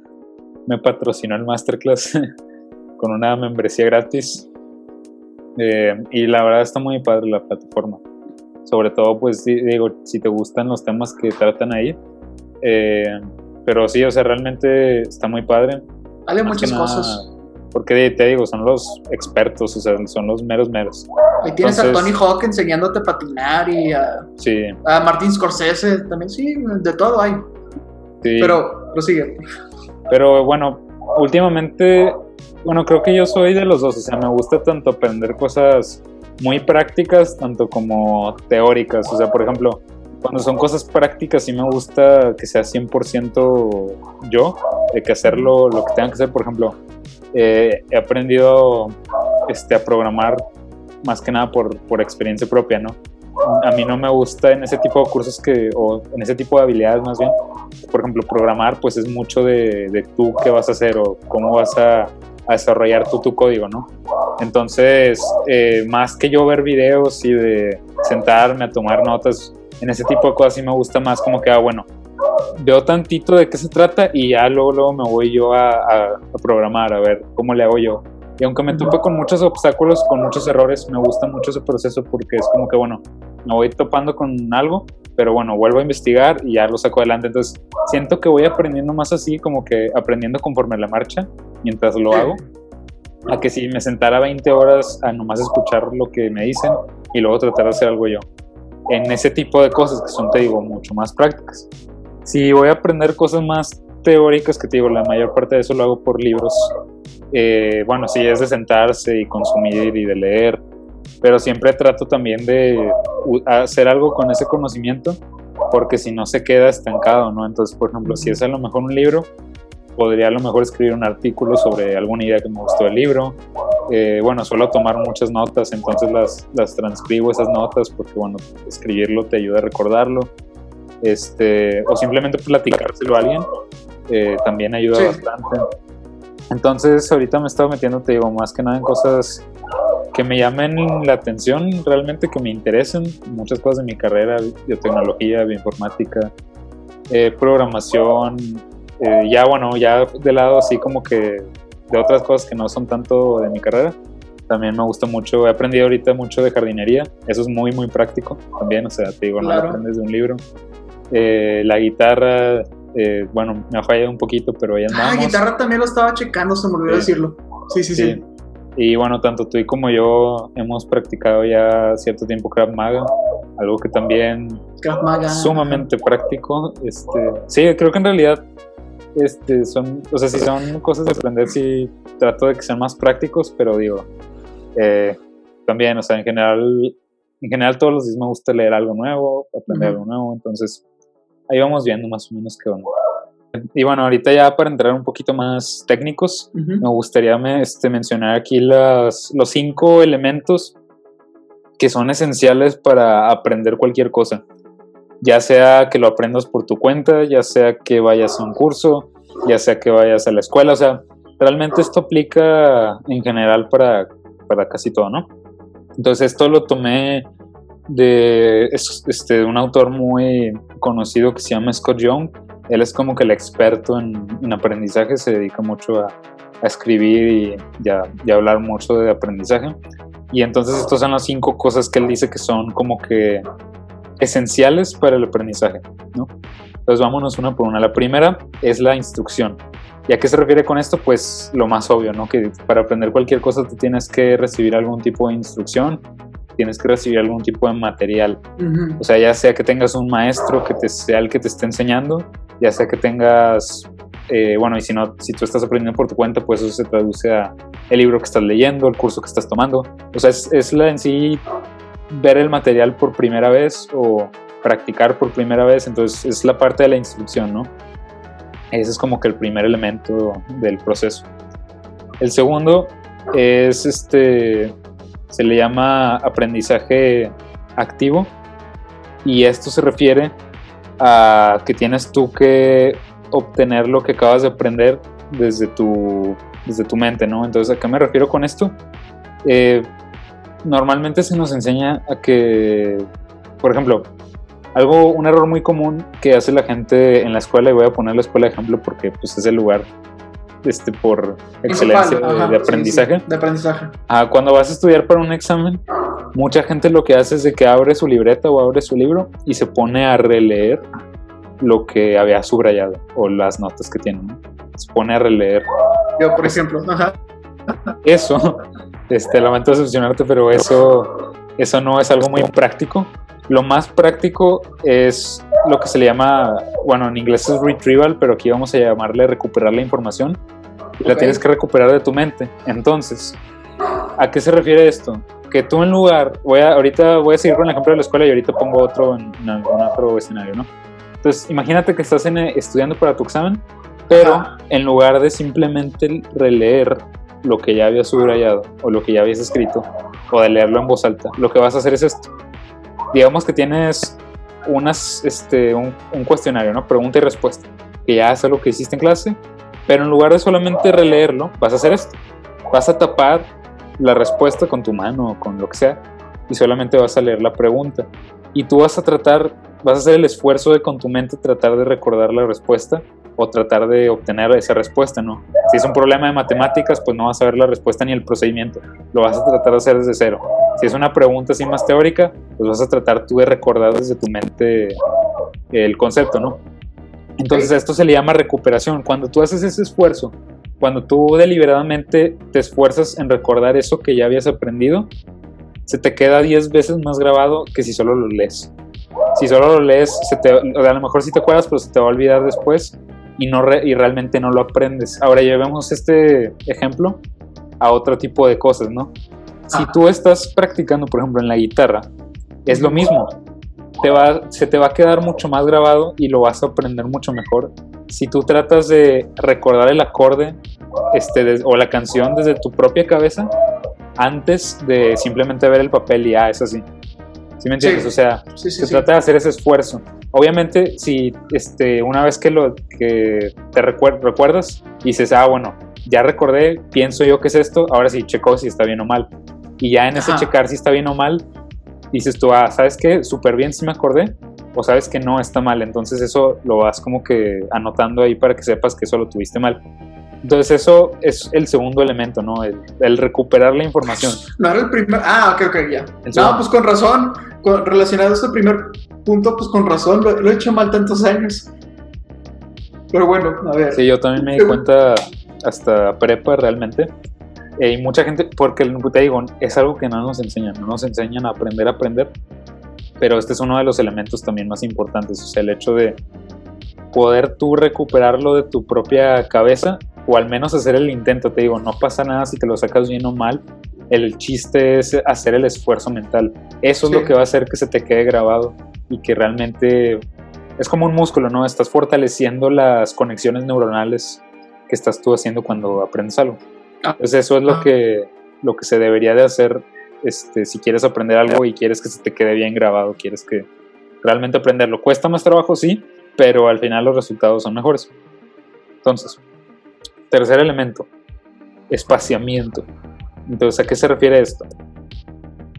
Speaker 1: me patrocinó el masterclass con una membresía gratis. Eh, y la verdad está muy padre la plataforma sobre todo pues digo, si te gustan los temas que tratan ahí. Eh, pero sí, o sea, realmente está muy padre.
Speaker 2: Vale muchas cosas.
Speaker 1: Porque te digo, son los expertos, o sea, son los meros meros.
Speaker 2: Ahí tienes a Tony Hawk enseñándote a patinar y a,
Speaker 1: sí.
Speaker 2: a Martin Scorsese también, sí, de todo hay. Sí. Pero prosigue.
Speaker 1: Pero bueno, últimamente, bueno, creo que yo soy de los dos, o sea, me gusta tanto aprender cosas muy prácticas, tanto como teóricas. O sea, por ejemplo, cuando son cosas prácticas, sí me gusta que sea 100% yo, de que hacerlo lo que tenga que hacer. Por ejemplo, eh, he aprendido este, a programar más que nada por, por experiencia propia, ¿no? a mí no me gusta en ese tipo de cursos que, o en ese tipo de habilidades más bien, por ejemplo, programar, pues es mucho de, de tú qué vas a hacer o cómo vas a, a desarrollar tú tu código, ¿no? Entonces, eh, más que yo ver videos y de sentarme a tomar notas, en ese tipo de cosas sí me gusta más como que, ah, bueno, veo tantito de qué se trata y ya luego, luego me voy yo a, a, a programar, a ver cómo le hago yo. Y aunque me tope con muchos obstáculos, con muchos errores, me gusta mucho ese proceso porque es como que, bueno, me voy topando con algo, pero bueno, vuelvo a investigar y ya lo saco adelante. Entonces, siento que voy aprendiendo más así, como que aprendiendo conforme la marcha, mientras lo hago, a que si me sentara 20 horas a nomás escuchar lo que me dicen y luego tratar de hacer algo yo. En ese tipo de cosas que son, te digo, mucho más prácticas. Si voy a aprender cosas más teóricas, que te digo, la mayor parte de eso lo hago por libros. Eh, bueno, sí, es de sentarse y consumir y de leer, pero siempre trato también de hacer algo con ese conocimiento, porque si no se queda estancado, ¿no? Entonces, por ejemplo, si es a lo mejor un libro, podría a lo mejor escribir un artículo sobre alguna idea que me gustó del libro. Eh, bueno, suelo tomar muchas notas, entonces las, las transcribo esas notas, porque bueno, escribirlo te ayuda a recordarlo. Este, o simplemente platicárselo a alguien, eh, también ayuda sí. bastante. Entonces, ahorita me he estado metiendo, te digo, más que nada en cosas que me llamen la atención, realmente que me interesen, muchas cosas de mi carrera, biotecnología, bioinformática, eh, programación, eh, ya bueno, ya de lado así como que de otras cosas que no son tanto de mi carrera, también me gusta mucho, he aprendido ahorita mucho de jardinería, eso es muy, muy práctico también, o sea, te digo, claro. no lo aprendes de un libro. Eh, la guitarra, eh, bueno, me ha fallado un poquito, pero ya
Speaker 2: andamos. Ah, guitarra también lo estaba checando, se me olvidó sí. decirlo. Sí, sí, sí, sí.
Speaker 1: Y bueno, tanto tú y como yo hemos practicado ya cierto tiempo Krav Maga, algo que también
Speaker 2: Krav Maga.
Speaker 1: sumamente práctico. Este, sí, creo que en realidad este, son, o sea, si son cosas de aprender, sí trato de que sean más prácticos, pero digo, eh, también, o sea, en general, en general todos los días me gusta leer algo nuevo, aprender uh -huh. algo nuevo, entonces ahí vamos viendo más o menos qué onda. Y bueno, ahorita ya para entrar un poquito más técnicos, uh -huh. me gustaría me, este, mencionar aquí las, los cinco elementos que son esenciales para aprender cualquier cosa. Ya sea que lo aprendas por tu cuenta, ya sea que vayas a un curso, ya sea que vayas a la escuela, o sea, realmente esto aplica en general para, para casi todo, ¿no? Entonces esto lo tomé de este, un autor muy conocido que se llama Scott Young. Él es como que el experto en, en aprendizaje, se dedica mucho a, escribir y, y, a, y, a, hablar mucho de aprendizaje. Y entonces estas son las cinco cosas que él dice que son como que esenciales para el aprendizaje, ¿no? Entonces vámonos una por una. La primera es la instrucción. ¿Y a qué se refiere con esto? Pues lo más obvio, ¿no? Que para aprender cualquier cosa tú tienes que recibir algún tipo de instrucción, tienes que recibir algún tipo de material. Uh -huh. O sea, ya sea que tengas un maestro que te sea el que te esté enseñando, ya sea que tengas, eh, bueno, y si no, si tú estás aprendiendo por tu cuenta, pues eso se traduce a el libro que estás leyendo, el curso que estás tomando. O sea, es, es la en sí ver el material por primera vez o practicar por primera vez, entonces es la parte de la instrucción, ¿no? Ese es como que el primer elemento del proceso. El segundo es este, se le llama aprendizaje activo y esto se refiere a que tienes tú que obtener lo que acabas de aprender desde tu, desde tu mente, ¿no? Entonces, ¿a qué me refiero con esto? Eh, normalmente se nos enseña a que, por ejemplo, algo, un error muy común que hace la gente en la escuela, y voy a poner la escuela de ejemplo porque pues, es el lugar este, por excelencia de, de, aprendizaje.
Speaker 2: Sí, sí, de aprendizaje.
Speaker 1: Ah, cuando vas a estudiar para un examen, mucha gente lo que hace es de que abre su libreta o abre su libro y se pone a releer lo que había subrayado o las notas que tiene. ¿no? Se pone a releer.
Speaker 2: Yo, por ejemplo, ajá.
Speaker 1: Eso, este, lamento decepcionarte, pero eso, eso no es algo muy práctico. Lo más práctico es lo que se le llama, bueno, en inglés es retrieval, pero aquí vamos a llamarle recuperar la información. Okay. La tienes que recuperar de tu mente. Entonces, ¿a qué se refiere esto? Que tú en lugar, voy a, ahorita voy a seguir con el ejemplo de la escuela y ahorita pongo otro en, en algún otro escenario, ¿no? Entonces, imagínate que estás en, estudiando para tu examen, pero en lugar de simplemente releer lo que ya habías subrayado o lo que ya habías escrito o de leerlo en voz alta, lo que vas a hacer es esto digamos que tienes unas, este, un, cuestionario, ¿no? Pregunta y respuesta, que ya es algo que hiciste en clase, pero en lugar de solamente releerlo, vas a hacer esto. Vas a tapar la respuesta con tu mano o con lo que sea y solamente vas a leer la pregunta. Y tú vas a tratar, vas a hacer el esfuerzo de con tu mente tratar de recordar la respuesta o tratar de obtener esa respuesta, ¿no? Si es un problema de matemáticas, pues no vas a ver la respuesta ni el procedimiento, lo vas a tratar de hacer desde cero. Si es una pregunta así más teórica, pues vas a tratar tú de recordar desde tu mente el concepto, ¿no? Entonces esto se le llama recuperación. Cuando tú haces ese esfuerzo, cuando tú deliberadamente te esfuerzas en recordar eso que ya habías aprendido, se te queda 10 veces más grabado que si solo lo lees. Si solo lo lees, se te, a lo mejor sí te acuerdas, pero se te va a olvidar después y, no y realmente no lo aprendes. Ahora llevemos este ejemplo a otro tipo de cosas, ¿no? Si tú estás practicando, por ejemplo, en la guitarra, es lo mismo. Te va, se te va a quedar mucho más grabado y lo vas a aprender mucho mejor si tú tratas de recordar el acorde este, o la canción desde tu propia cabeza antes de simplemente ver el papel y ah, es así. ¿Sí me entiendes? o sea, se trata de hacer ese esfuerzo. Obviamente, si este, una vez que, lo, que te recuerdas y dices, ah, bueno, ya recordé, pienso yo que es esto, ahora sí checo si está bien o mal. Y ya en ese checar si está bien o mal, dices tú, ah, ¿sabes qué? Súper bien si me acordé, o sabes que no está mal. Entonces eso lo vas como que anotando ahí para que sepas que eso lo tuviste mal. Entonces eso es el segundo elemento, ¿no? El, recuperar la información.
Speaker 2: No era el primer... Ah, ok, ok, ya. no, pues con razón, relacionado a este primer punto, pues con razón, lo, he hecho mal tantos años. Pero bueno, a ver.
Speaker 1: Sí, yo también me di cuenta hasta prepa realmente. Eh, y mucha gente, porque te digo, es algo que no nos enseñan, no nos enseñan a aprender a aprender. Pero este es uno de los elementos también más importantes, o sea, el hecho de poder tú recuperarlo de tu propia cabeza o al menos hacer el intento, te digo, no pasa nada si te lo sacas bien o mal, el chiste es hacer el esfuerzo mental. Eso es lo que va a hacer que se te quede grabado y que realmente es como un músculo, ¿no? Estás fortaleciendo las conexiones neuronales que estás tú haciendo cuando aprendes algo. Ah. Entonces eso es lo, ah. que, lo que se debería de hacer este, si quieres aprender algo y quieres que se te quede bien grabado, quieres que realmente aprenderlo. Cuesta más trabajo, sí, pero al final los resultados son mejores. Entonces, tercer elemento, espaciamiento. Entonces, ¿a qué se refiere esto?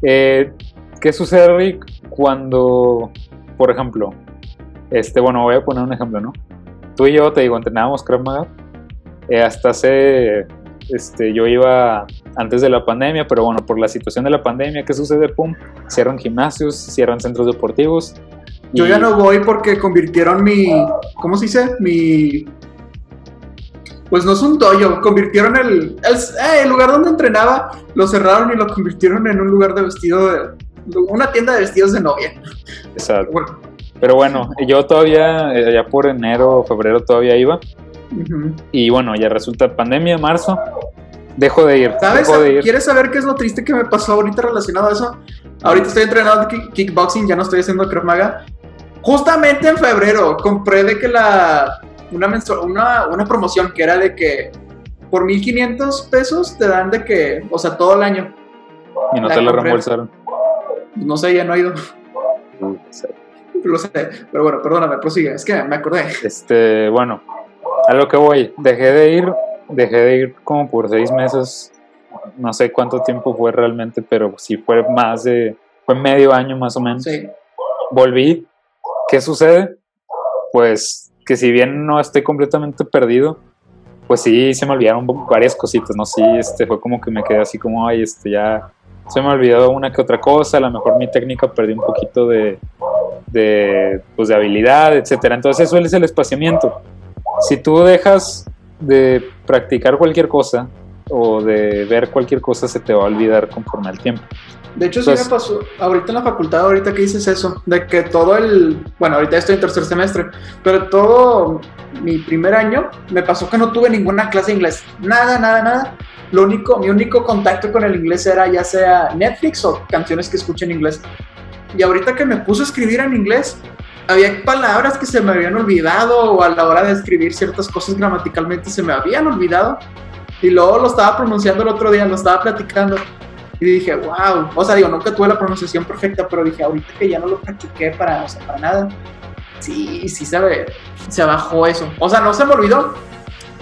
Speaker 1: Eh, ¿Qué sucede, Rick, cuando, por ejemplo, este, bueno, voy a poner un ejemplo, ¿no? Tú y yo, te digo, entrenábamos Krav Maga eh, hasta hace, este, yo iba antes de la pandemia, pero bueno, por la situación de la pandemia, ¿qué sucede? Pum, cierran gimnasios, cierran centros deportivos.
Speaker 2: Yo ya no voy porque convirtieron mi, ¿cómo se dice? Mi pues no es un dojo, convirtieron el, eh, el, lugar donde entrenaba, lo cerraron y lo convirtieron en un lugar de vestido, de, una tienda de vestidos de novia.
Speaker 1: Exacto. Pero bueno, yo todavía, eh, ya por enero o febrero todavía iba. Y bueno, ya resulta pandemia, marzo, dejo de ir.
Speaker 2: ¿Sabes? ¿Quieres saber qué es lo triste que me pasó ahorita relacionado a eso? Ahorita estoy entrenando kickboxing, ya no estoy haciendo Krav Maga. Justamente en febrero compré de que la una, una, promoción que era de que por 1500 pesos te dan de que, o sea, todo el año.
Speaker 1: Y no te la reembolsaron.
Speaker 2: No sé, ya no he ido. No sé. Lo sé, pero bueno, perdóname, prosigue, es que me acordé.
Speaker 1: Este, bueno, a lo que voy, dejé de ir, dejé de ir como por seis meses, no sé cuánto tiempo fue realmente, pero sí fue más de, fue medio año más o menos. Sí. Volví, ¿qué sucede? Pues que si bien no estoy completamente perdido, pues sí se me olvidaron varias cositas, ¿no? Sí, este, fue como que me quedé así como, ay, este, ya se me olvidó una que otra cosa, a lo mejor mi técnica perdí un poquito de, de, pues, de habilidad, etcétera. Entonces eso es el espaciamiento. Si tú dejas de practicar cualquier cosa o de ver cualquier cosa, se te va a olvidar conforme al tiempo.
Speaker 2: De hecho, sí me pasó ahorita en la facultad, ahorita que dices eso, de que todo el, bueno, ahorita estoy en tercer semestre, pero todo mi primer año me pasó que no tuve ninguna clase de inglés, nada, nada, nada. Lo único, mi único contacto con el inglés era ya sea Netflix o canciones que escucho en inglés. Y ahorita que me puse a escribir en inglés, había palabras que se me habían olvidado o a la hora de escribir ciertas cosas gramaticalmente se me habían olvidado. Y luego lo estaba pronunciando el otro día, lo estaba platicando Y dije, wow. O sea, digo, nunca tuve la pronunciación perfecta, pero dije, ahorita que ya no lo practiqué para, o sea, para nada. Sí, sí se, se bajó eso. O sea, no se me olvidó,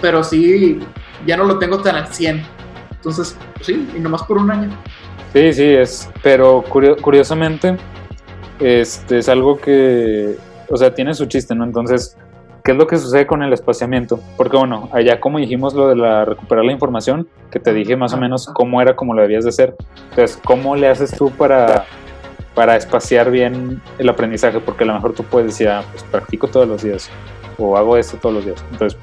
Speaker 2: pero sí, ya no lo tengo tan al 100. Entonces, pues sí, y nomás por un año.
Speaker 1: Sí, sí, es. Pero curiosamente, este es algo que, o sea, tiene su chiste, ¿no? Entonces, ¿qué es lo que sucede con el espaciamiento? Porque bueno, allá como dijimos lo de la recuperar la información, que te dije más o menos cómo era, cómo lo debías de hacer. Entonces, ¿cómo le haces tú para, para espaciar bien el aprendizaje? Porque a lo mejor tú puedes decir, ah, pues practico todos los días o hago esto todos los días. Entonces,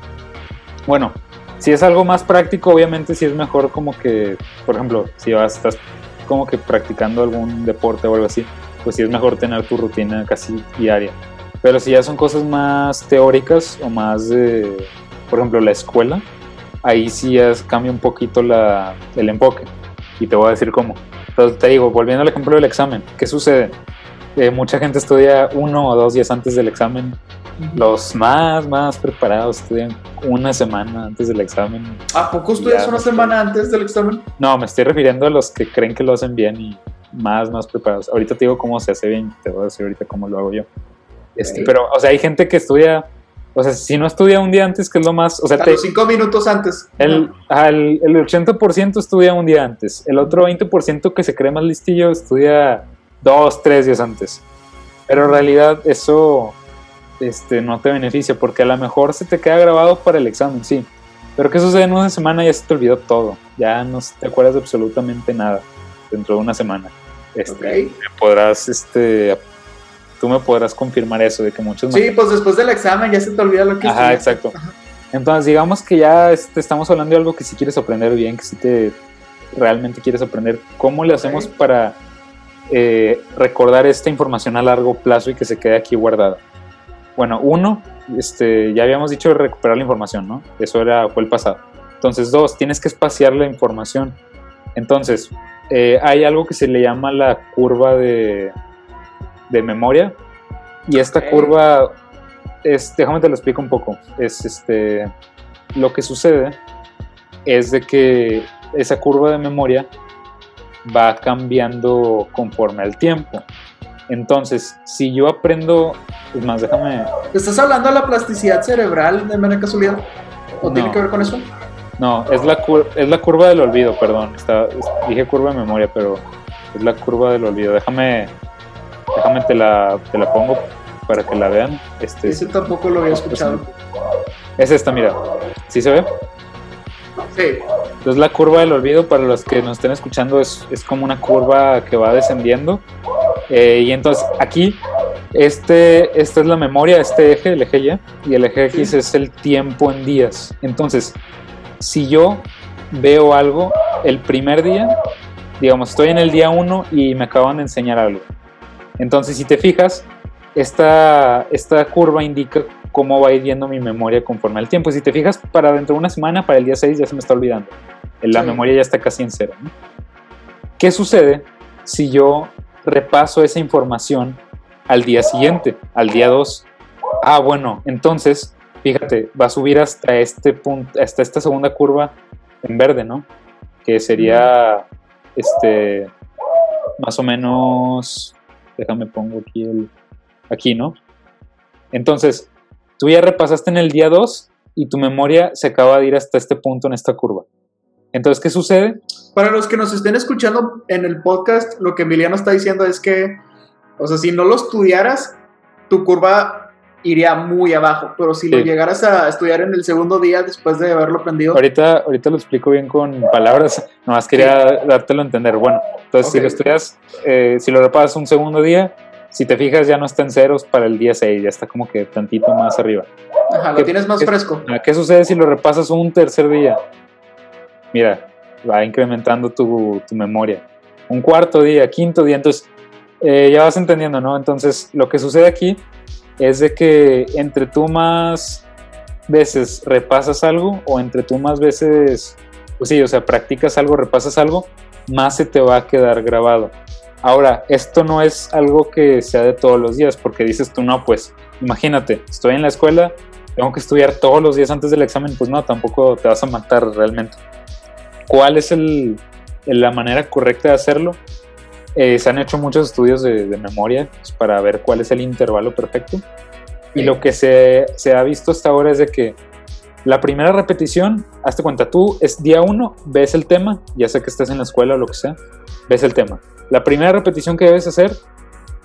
Speaker 1: bueno, si es algo más práctico, obviamente sí es mejor como que, por ejemplo, si vas, estás como que practicando algún deporte o algo así, pues sí es mejor tener tu rutina casi diaria. Pero si ya son cosas más teóricas o más de, por ejemplo, la escuela, ahí sí ya cambia un poquito la, el enfoque. Y te voy a decir cómo. Entonces te digo, volviendo al ejemplo del examen, ¿qué sucede? Eh, mucha gente estudia uno o dos días antes del examen. Los más, más preparados estudian una semana antes del examen.
Speaker 2: ¿A poco estudias una semana antes del examen?
Speaker 1: No, me estoy refiriendo a los que creen que lo hacen bien y más, más preparados. Ahorita te digo cómo se hace bien, te voy a decir ahorita cómo lo hago yo. Este, pero, o sea, hay gente que estudia, o sea, si no estudia un día antes, que es lo más, o sea,
Speaker 2: te, cinco minutos antes.
Speaker 1: El, el, el 80% estudia un día antes, el otro 20% que se cree más listillo estudia dos, tres días antes. Pero en realidad eso este, no te beneficia, porque a lo mejor se te queda grabado para el examen, sí. Pero ¿qué sucede en una semana? Ya se te olvidó todo, ya no te acuerdas de absolutamente nada dentro de una semana. Este, podrás este, tú me podrás confirmar eso, de que muchos...
Speaker 2: Sí, pues después del examen ya se te olvida lo que
Speaker 1: Ajá, exacto. Entonces, digamos que ya este, estamos hablando de algo que si quieres aprender bien, que si te realmente quieres aprender, ¿cómo le hacemos para eh, recordar esta información a largo plazo y que se quede aquí guardada? Bueno, uno, este, ya habíamos dicho recuperar la información, ¿no? Eso era, fue el pasado. Entonces, dos, tienes que espaciar la información. Entonces, eh, hay algo que se le llama la curva de, de memoria. Y esta curva, es, déjame te lo explico un poco. Es este, lo que sucede es de que esa curva de memoria va cambiando conforme al tiempo. Entonces, si yo aprendo, es más, déjame.
Speaker 2: ¿Estás hablando de la plasticidad cerebral de manera casualidad? ¿O tiene que ver con eso?
Speaker 1: No, es la, es la curva del olvido, perdón. Está, dije curva de memoria, pero es la curva del olvido. Déjame, Déjame te la, te la pongo para que la vean. Este,
Speaker 2: Ese tampoco lo había escuchado.
Speaker 1: Es esta, mira. ¿Sí se ve?
Speaker 2: Sí.
Speaker 1: Entonces la curva del olvido, para los que nos estén escuchando, es, es como una curva que va descendiendo. Eh, y entonces aquí, este, esta es la memoria, este eje, el eje Y, y el eje X es el tiempo en días. Entonces, si yo veo algo el primer día, digamos, estoy en el día 1 y me acaban de enseñar algo. Entonces, si te fijas, esta, esta curva indica cómo va yendo mi memoria conforme al tiempo. Si te fijas, para dentro de una semana, para el día 6 ya se me está olvidando. La memoria ya está casi en cero. ¿Qué sucede si yo repaso esa información al día siguiente, al día 2? Ah, bueno, entonces, fíjate, va a subir hasta este punto, hasta esta segunda curva en verde, ¿no? Que sería, este, más o menos déjame pongo aquí el, aquí, ¿no? Entonces, tú ya repasaste en el día 2 y tu memoria se acaba de ir hasta este punto en esta curva. Entonces, ¿qué sucede?
Speaker 2: Para los que nos estén escuchando en el podcast, lo que Emiliano está diciendo es que, o sea, si no lo estudiaras, tu curva iría muy abajo, pero si lo llegaras a estudiar en el segundo día después de haberlo aprendido.
Speaker 1: Ahorita, ahorita lo explico bien con palabras, nomás quería dártelo a entender. Bueno, entonces si lo estudias, eh, si lo repasas un segundo día, si te fijas ya no está en ceros para el día 6, ya está como que tantito más arriba.
Speaker 2: Ajá, lo tienes más fresco.
Speaker 1: ¿Qué sucede si lo repasas un tercer día? Mira, va incrementando tu, tu memoria. Un cuarto día, quinto día, entonces eh, ya vas entendiendo, ¿no? Entonces lo que sucede aquí es de que entre tú más veces repasas algo o entre tú más veces, pues sí, o sea, practicas algo, repasas algo, más se te va a quedar grabado. Ahora, esto no es algo que sea de todos los días, porque dices tú, no, pues imagínate, estoy en la escuela, tengo que estudiar todos los días antes del examen, pues no, tampoco te vas a matar realmente. ¿Cuál es la manera correcta de hacerlo. Eh, se han hecho muchos estudios de, de memoria pues, para ver cuál es el intervalo perfecto. Y lo que se, se ha visto hasta ahora es de que la primera repetición, hazte cuenta, tú es día uno, ves el tema, ya sea que estés en la escuela o lo que sea, ves el tema. La primera repetición que debes hacer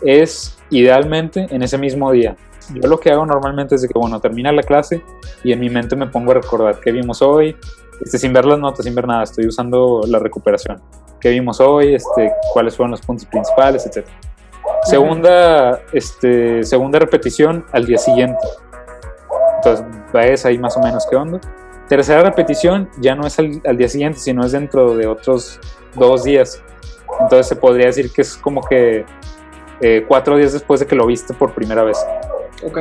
Speaker 1: es idealmente en ese mismo día. Yo lo que hago normalmente es de que, bueno, termina la clase y en mi mente me pongo a recordar qué vimos hoy, este, sin ver las notas, sin ver nada, estoy usando la recuperación. ¿Qué vimos hoy? Este, ¿Cuáles fueron los puntos principales? Etcétera. Segunda, este, segunda repetición al día siguiente. Entonces, ves ahí más o menos qué onda. Tercera repetición ya no es al, al día siguiente, sino es dentro de otros dos días. Entonces se podría decir que es como que eh, cuatro días después de que lo viste por primera vez.
Speaker 2: Ok.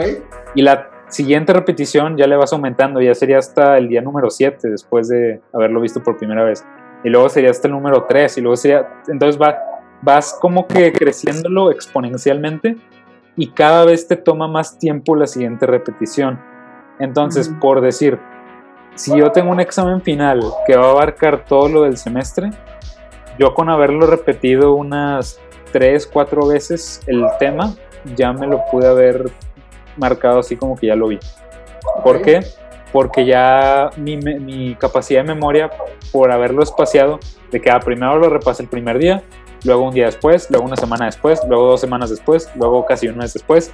Speaker 1: Y la siguiente repetición ya le vas aumentando, ya sería hasta el día número 7 después de haberlo visto por primera vez. Y luego sería hasta el número 3 y luego sería... Entonces va, vas como que creciéndolo exponencialmente y cada vez te toma más tiempo la siguiente repetición. Entonces, por decir, si yo tengo un examen final que va a abarcar todo lo del semestre, yo con haberlo repetido unas 3, 4 veces el tema, ya me lo pude haber marcado así como que ya lo vi. ¿Por qué? Porque ya mi, mi capacidad de memoria, por haberlo espaciado, de que ah, primero lo repasé el primer día, luego un día después, luego una semana después, luego dos semanas después, luego casi un mes después.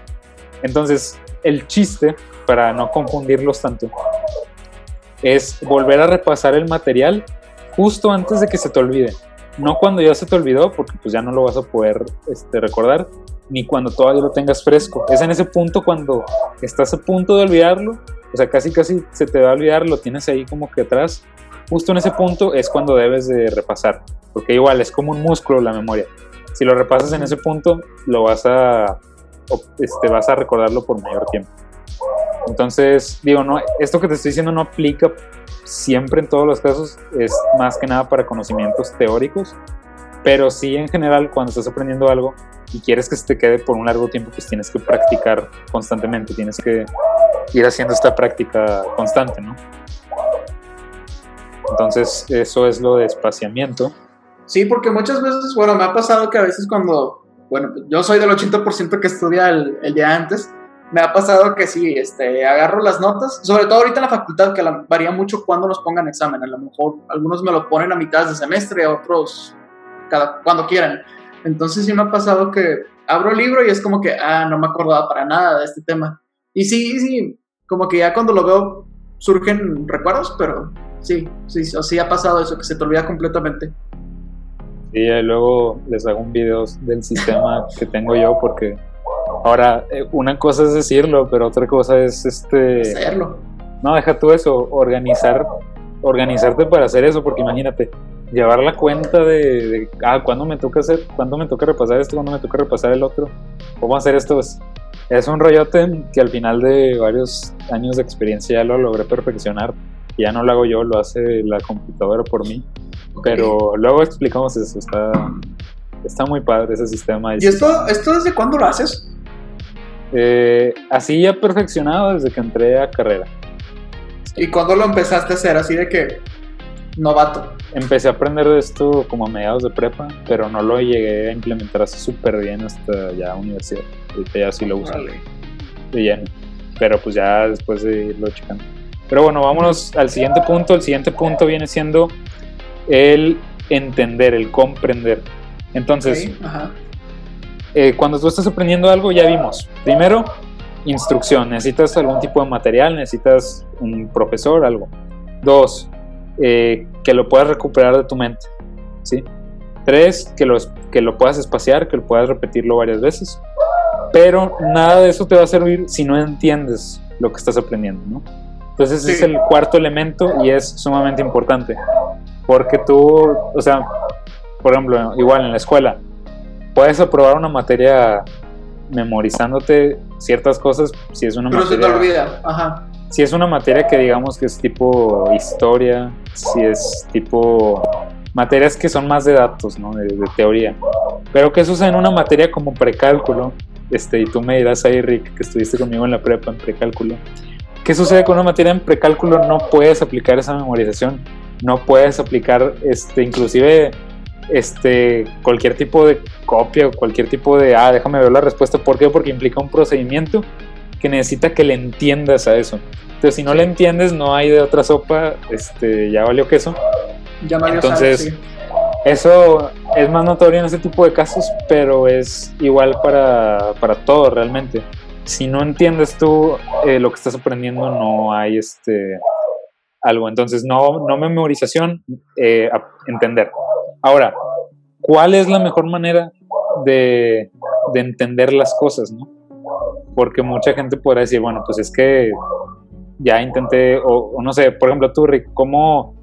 Speaker 1: Entonces, el chiste, para no confundirlos tanto, es volver a repasar el material justo antes de que se te olvide. No cuando ya se te olvidó, porque pues ya no lo vas a poder este, recordar, ni cuando todavía lo tengas fresco. Es en ese punto cuando estás a punto de olvidarlo, o sea, casi casi se te va a olvidar, lo tienes ahí como que atrás. Justo en ese punto es cuando debes de repasar, porque igual es como un músculo la memoria. Si lo repasas en ese punto, lo vas a, este, vas a recordarlo por mayor tiempo. Entonces, digo, no, esto que te estoy diciendo no aplica siempre en todos los casos, es más que nada para conocimientos teóricos, pero sí en general cuando estás aprendiendo algo y quieres que se te quede por un largo tiempo, pues tienes que practicar constantemente, tienes que ir haciendo esta práctica constante, ¿no? Entonces, eso es lo de espaciamiento.
Speaker 2: Sí, porque muchas veces, bueno, me ha pasado que a veces cuando, bueno, yo soy del 80% que estudia el, día antes, me ha pasado que sí, este, agarro las notas, sobre todo ahorita en la facultad, que varía mucho cuando nos pongan examen. A lo mejor algunos me lo ponen a mitad de semestre, otros cada, cuando quieran. Entonces sí me ha pasado que abro el libro y es como que, ah, no me acordaba para nada de este tema. Y sí, sí, como que ya cuando lo veo surgen recuerdos, pero sí, sí, sí, sí ha pasado eso, que se te olvida completamente.
Speaker 1: Y eh, luego les hago un video del sistema que tengo yo porque ahora eh, una cosa es decirlo, pero otra cosa es este
Speaker 2: Hacerlo.
Speaker 1: no deja tú eso, organizar organizarte para hacer eso porque imagínate llevar la cuenta de, de, ah, cuándo me toca hacer, cuándo me toca repasar esto, cuándo me toca repasar el otro, cómo hacer esto es, es un rollote que al final de varios años de experiencia ya lo logré perfeccionar, ya no lo hago yo, lo hace la computadora por mí. Pero luego explicamos eso, está, está muy padre ese sistema.
Speaker 2: ¿Y esto, esto desde cuándo lo haces?
Speaker 1: Eh, así ya perfeccionado desde que entré a carrera.
Speaker 2: ¿Y cuándo lo empezaste a hacer? Así de que novato.
Speaker 1: Empecé a aprender de esto como a mediados de prepa, pero no lo llegué a implementar así súper bien hasta ya universidad. Ahorita ya sí lo uso
Speaker 2: Órale.
Speaker 1: de lleno. Pero pues ya después de irlo checando. Pero bueno, vámonos al siguiente punto. El siguiente punto viene siendo el entender, el comprender. Entonces,
Speaker 2: Ok, ajá.
Speaker 1: eh, cuando tú estás aprendiendo algo, ya vimos. Primero, instrucción. Necesitas algún tipo de material, necesitas un profesor, algo. Dos, eh, que lo puedas recuperar de tu mente. ¿sí? Tres, que lo, que lo puedas espaciar, que lo puedas repetirlo varias veces. Pero nada de eso te va a servir si no entiendes lo que estás aprendiendo. ¿no? Entonces ese
Speaker 2: Sí.
Speaker 1: es el cuarto elemento y es sumamente importante. Porque tú, o sea, por ejemplo, igual en la escuela, puedes aprobar una materia memorizándote ciertas cosas si es una
Speaker 2: Pero se te
Speaker 1: materia
Speaker 2: olvida. Ajá.
Speaker 1: Si es una materia que digamos que es tipo historia, si es tipo materias que son más de datos, ¿no? De, de teoría. Pero que sucede en una materia como precálculo, este, y tú me dirás ahí, Rick, que estuviste conmigo en la prepa en precálculo. ¿Qué sucede con una materia en precálculo? No puedes aplicar esa memorización, no puedes aplicar, este, inclusive este, cualquier tipo de copia o cualquier tipo de, ah, déjame ver la respuesta. ¿Por qué? Porque implica un procedimiento que necesita que le entiendas a eso. Entonces, si no le entiendes, no hay de otra sopa, este, ya valió queso.
Speaker 2: Ya Mario
Speaker 1: Entonces,
Speaker 2: sí.
Speaker 1: Eso es más notorio en ese tipo de casos, pero es igual para, para todo realmente. Si no entiendes tú eh, lo que estás aprendiendo, no hay este algo. Entonces, no, no memorización, eh, a- entender. Ahora, ¿cuál es la mejor manera de, de entender las cosas, no? Porque mucha gente podrá decir, bueno, pues es que ya intenté, o, no sé, por ejemplo, tú, Rick, ¿cómo,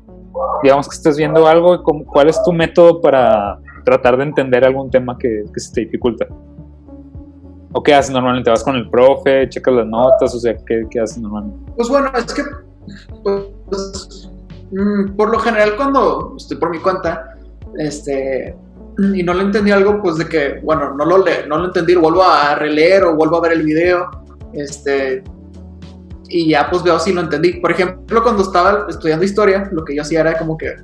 Speaker 1: digamos que estés viendo algo, ¿cuál es tu método para tratar de entender algún tema que, se te dificulta? ¿O qué haces normalmente? ¿Vas con el profe, checas las notas? O sea, ¿qué, qué haces normalmente?
Speaker 2: Pues bueno, es que pues, mm, por lo general cuando estoy por mi cuenta, este, y no le entendí algo, pues de que, bueno, no lo, le, no lo entendí, vuelvo a releer o vuelvo a ver el video, este, y ya pues veo si lo entendí. Por ejemplo, cuando estaba estudiando historia, lo que yo hacía era como que,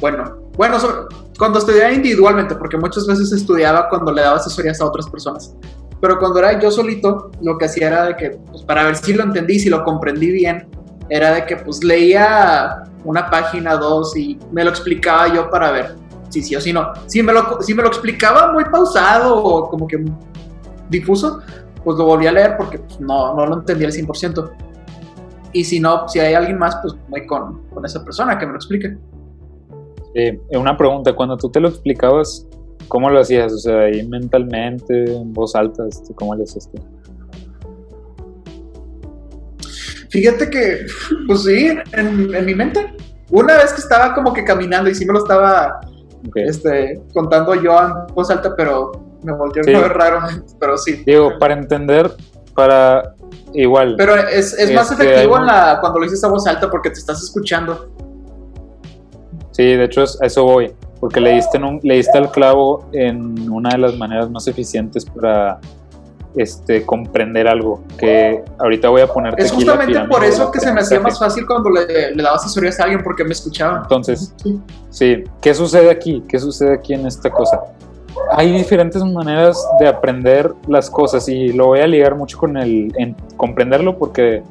Speaker 2: bueno, bueno, so- cuando estudiaba individualmente, porque muchas veces estudiaba cuando le daba asesorías a otras personas. Pero cuando era yo solito, lo que hacía era de que, pues para ver si lo entendí, si lo comprendí bien, era de que pues leía una página, dos y me lo explicaba yo para ver si sí o si no. Si me lo, si me lo explicaba muy pausado o como que difuso, pues lo volví a leer porque pues, no, no lo entendía al 100%. Y si no, si hay alguien más, pues voy con, con esa persona que me lo explique.
Speaker 1: Eh, una pregunta, cuando tú te lo explicabas, ¿cómo lo hacías? O sea, ahí mentalmente, en voz alta, este, ¿cómo lo hacías tú?
Speaker 2: Fíjate que, pues sí, en, en mi mente. Una vez que estaba como que caminando y sí me lo estaba
Speaker 1: Ok.
Speaker 2: este, contando yo en voz alta, pero me volteó
Speaker 1: Sí.
Speaker 2: a ver raro. Pero sí.
Speaker 1: Digo, para entender, para igual.
Speaker 2: Pero es, es más
Speaker 1: Este,
Speaker 2: efectivo
Speaker 1: hay
Speaker 2: en la, cuando lo dices a voz alta porque te estás escuchando.
Speaker 1: Sí, de hecho a eso voy, porque le diste, en un- le diste al clavo en una de las maneras más eficientes para este, comprender algo, que ahorita voy a ponerte
Speaker 2: Es justamente por eso que se me hacía más fácil cuando le, le daba asesorías a alguien porque me escuchaba.
Speaker 1: Entonces,
Speaker 2: Sí.
Speaker 1: sí, ¿qué sucede aquí? ¿Qué sucede aquí en esta cosa? Hay diferentes maneras de aprender las cosas y lo voy a ligar mucho con el en comprenderlo porque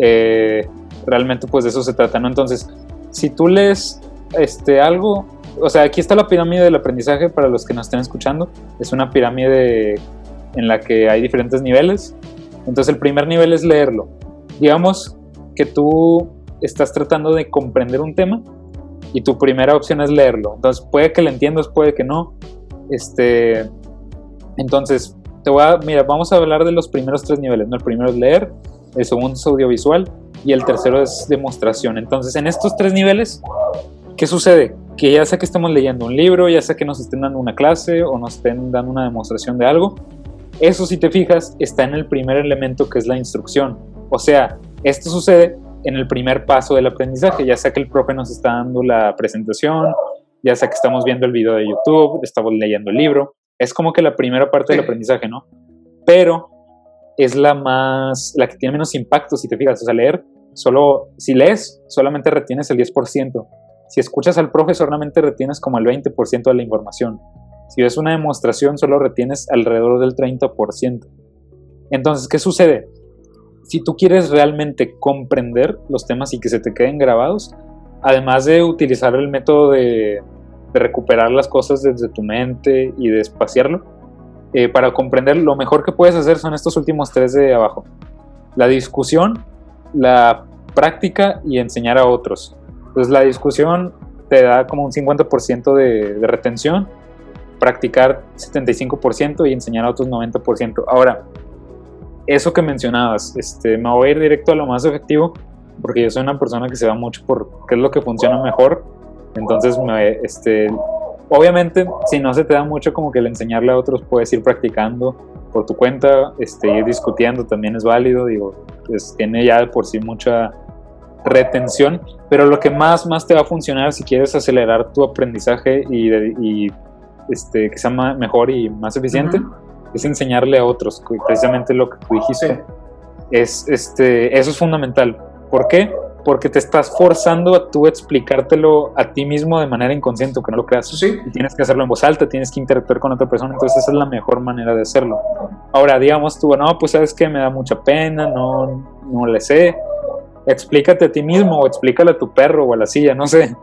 Speaker 1: eh, realmente pues de eso se trata, ¿no? Entonces, si tú lees este, algo, o sea, aquí está la pirámide del aprendizaje para los que nos estén escuchando, es una pirámide en la que hay diferentes niveles, entonces el primer nivel es leerlo. Digamos que tú estás tratando de comprender un tema y tu primera opción es leerlo. Entonces puede que lo entiendas, puede que no. Este, entonces, te voy a, mira, vamos a hablar de los primeros tres niveles. El primero es leer, el segundo es audiovisual y el tercero es demostración. Entonces, en estos tres niveles, ¿qué sucede? Que ya sea que estemos leyendo un libro, ya sea que nos estén dando una clase o nos estén dando una demostración de algo, eso si te fijas está en el primer elemento que es la instrucción. O sea, esto sucede en el primer paso del aprendizaje, ya sea que el profe nos está dando la presentación, ya sea que estamos viendo el video de YouTube, estamos leyendo el libro, es como que la primera parte del aprendizaje, ¿no? Pero es la más, la que tiene menos impacto, si te fijas, o sea, leer, solo, si lees, solamente retienes el 10%, si escuchas al profe, solamente retienes como el 20% de la información, si ves una demostración, solo retienes alrededor del 30%. Entonces, ¿qué sucede? Si tú quieres realmente comprender los temas y que se te queden grabados, además de utilizar el método de, recuperar las cosas desde tu mente y de espaciarlo, eh, para comprender lo mejor que puedes hacer son estos últimos tres de abajo. La discusión, la práctica y enseñar a otros. Entonces la discusión te da como un 50% de, de retención, practicar 75% y enseñar a otros 90%. Ahora, eso que mencionabas, este, me voy a ir directo a lo más efectivo, porque yo soy una persona que se va mucho por qué es lo que funciona mejor. Entonces, me, este, obviamente, si no se te da mucho como que el enseñarle a otros, puedes ir practicando por tu cuenta, este, ir discutiendo también es válido, digo, pues tiene ya por sí mucha retención, pero lo que más, más te va a funcionar si quieres acelerar tu aprendizaje y, y, este, que sea mejor y más eficiente, es enseñarle a otros, precisamente lo que tú dijiste.
Speaker 2: Sí.
Speaker 1: Es, este, eso es fundamental. ¿Por qué? porque te estás forzando a tú explicártelo a ti mismo de manera inconsciente, que no lo creas.
Speaker 2: Sí.
Speaker 1: Y tienes que hacerlo en voz alta, tienes que interactuar con otra persona, entonces esa es la mejor manera de hacerlo. Ahora, digamos tú, no, pues sabes que me da mucha pena, no, no le sé. Explícate a ti mismo o explícale a tu perro o a la silla, no sé.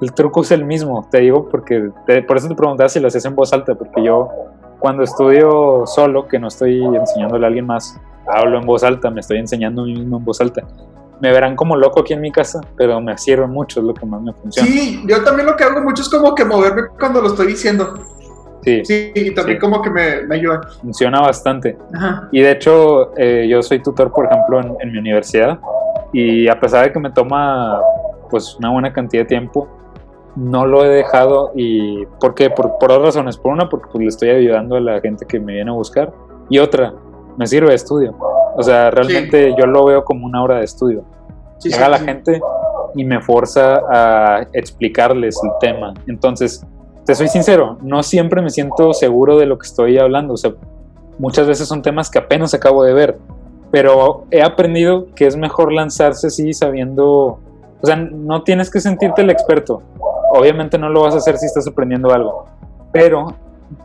Speaker 1: El truco es el mismo, te digo, porque te- por eso te preguntaba si lo haces en voz alta, porque yo cuando estudio solo, que no estoy enseñándole a alguien más, hablo en voz alta, me estoy enseñando a mí mismo en voz alta. Me verán como loco aquí en mi casa, pero me sirve mucho, es lo que más me funciona.
Speaker 2: Sí, yo también lo que hago mucho es como que moverme cuando lo estoy diciendo.
Speaker 1: Sí,
Speaker 2: Sí, y también
Speaker 1: Sí.
Speaker 2: como que me, me ayuda.
Speaker 1: funciona bastante.
Speaker 2: Ajá.
Speaker 1: Y de hecho, eh, yo soy tutor, por ejemplo, en, en mi universidad, y a pesar de que me toma pues una buena cantidad de tiempo, no lo he dejado y ¿por qué? Por, por dos razones. Por una, porque pues, le estoy ayudando a la gente que me viene a buscar. Y otra, me sirve de estudio. O sea, realmente yo lo veo como una hora de estudio.
Speaker 2: Sí, sí,
Speaker 1: Llega la
Speaker 2: sí.
Speaker 1: gente y me forza a explicarles el tema. Entonces, te soy sincero, no siempre me siento seguro de lo que estoy hablando. O sea, muchas veces son temas que apenas acabo de ver. Pero he aprendido que es mejor lanzarse así sabiendo... O sea, no tienes que sentirte el experto. Obviamente no lo vas a hacer si estás aprendiendo algo. Pero